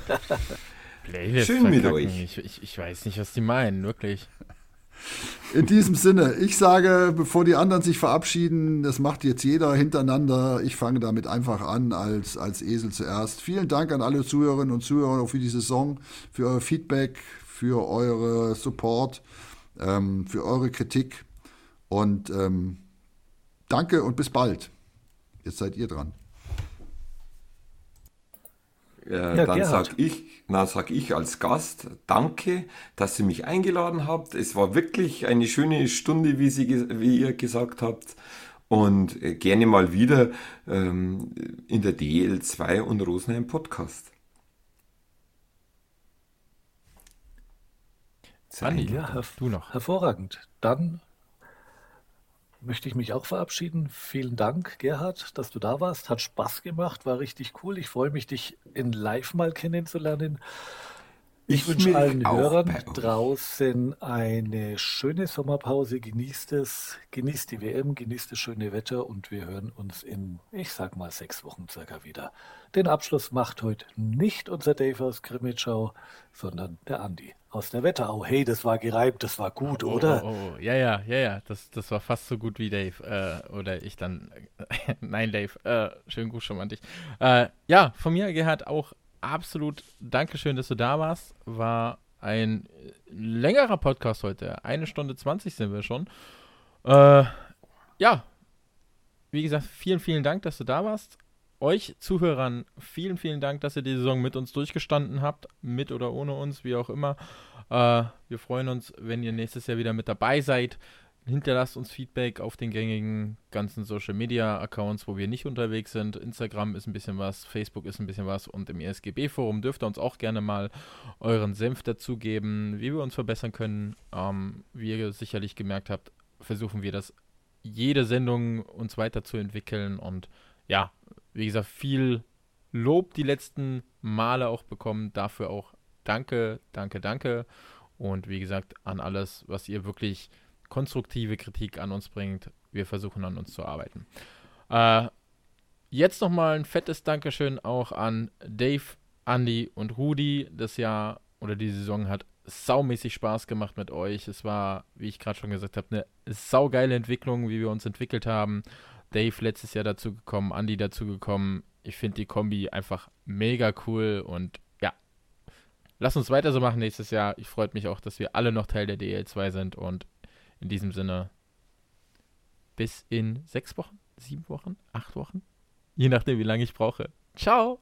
Playlist Schön mit euch. Ich, ich, ich weiß nicht, was die meinen, wirklich. In diesem Sinne, ich sage, bevor die anderen sich verabschieden, das macht jetzt jeder hintereinander. Ich fange damit einfach an als, als Esel zuerst. Vielen Dank an alle Zuhörerinnen und Zuhörer für die Saison, für euer Feedback, für eure Support, ähm, für eure Kritik. Und ähm, danke und bis bald. Jetzt seid ihr dran. Äh, ja, dann sag ich, na, sag ich als Gast, danke, dass ihr mich eingeladen habt. Es war wirklich eine schöne Stunde, wie, Sie, wie ihr gesagt habt. Und äh, gerne mal wieder ähm, in der DL2 und Rosenheim Podcast. Andi, ja, du noch. Hervorragend. Dann möchte ich mich auch verabschieden. Vielen Dank, Gerhard, dass du da warst. Hat Spaß gemacht, war richtig cool. Ich freue mich, dich in Live mal kennenzulernen. Ich, ich wünsche allen Hörern draußen eine schöne Sommerpause. Genießt es, genießt die WM, genießt das schöne Wetter und wir hören uns in, ich sag mal, sechs Wochen circa wieder. Den Abschluss macht heute nicht unser Dave aus Grimmitschau, sondern der Andi aus der Wetterau. Hey, das war gereimt, das war gut, oh, oder? Oh, oh, oh, ja, ja, ja, ja, das, das war fast so gut wie Dave. Äh, oder ich dann. Nein, Dave, äh, schönen Gruß schon an dich. Äh, ja, von mir, Gerhard, auch absolut Dankeschön, dass du da warst. War ein längerer Podcast heute. Eine Stunde 20 sind wir schon. Äh, ja, wie gesagt, vielen, vielen Dank, dass du da warst. Euch Zuhörern vielen, vielen Dank, dass ihr die Saison mit uns durchgestanden habt, mit oder ohne uns, wie auch immer. Äh, wir freuen uns, wenn ihr nächstes Jahr wieder mit dabei seid. Hinterlasst uns Feedback auf den gängigen ganzen Social Media Accounts, wo wir nicht unterwegs sind. Instagram ist ein bisschen was, Facebook ist ein bisschen was und im ESGB-Forum dürft ihr uns auch gerne mal euren Senf dazugeben, wie wir uns verbessern können. Ähm, wie ihr sicherlich gemerkt habt, versuchen wir das jede Sendung uns weiterzuentwickeln und ja, wie gesagt, viel Lob die letzten Male auch bekommen. Dafür auch danke, danke, danke. Und wie gesagt, an alles, was ihr wirklich konstruktive Kritik an uns bringt. Wir versuchen an uns zu arbeiten. Äh, jetzt nochmal ein fettes Dankeschön auch an Dave, Andy und Rudi. Das Jahr oder die Saison hat saumäßig Spaß gemacht mit euch. Es war, wie ich gerade schon gesagt habe, eine saugeile Entwicklung, wie wir uns entwickelt haben. Dave letztes Jahr dazu gekommen, Andy dazu gekommen. Ich finde die Kombi einfach mega cool und ja, lass uns weiter so machen nächstes Jahr. Ich freue mich auch, dass wir alle noch Teil der DL2 sind und in diesem Sinne, bis in sechs Wochen, sieben Wochen, acht Wochen, je nachdem, wie lange ich brauche. Ciao!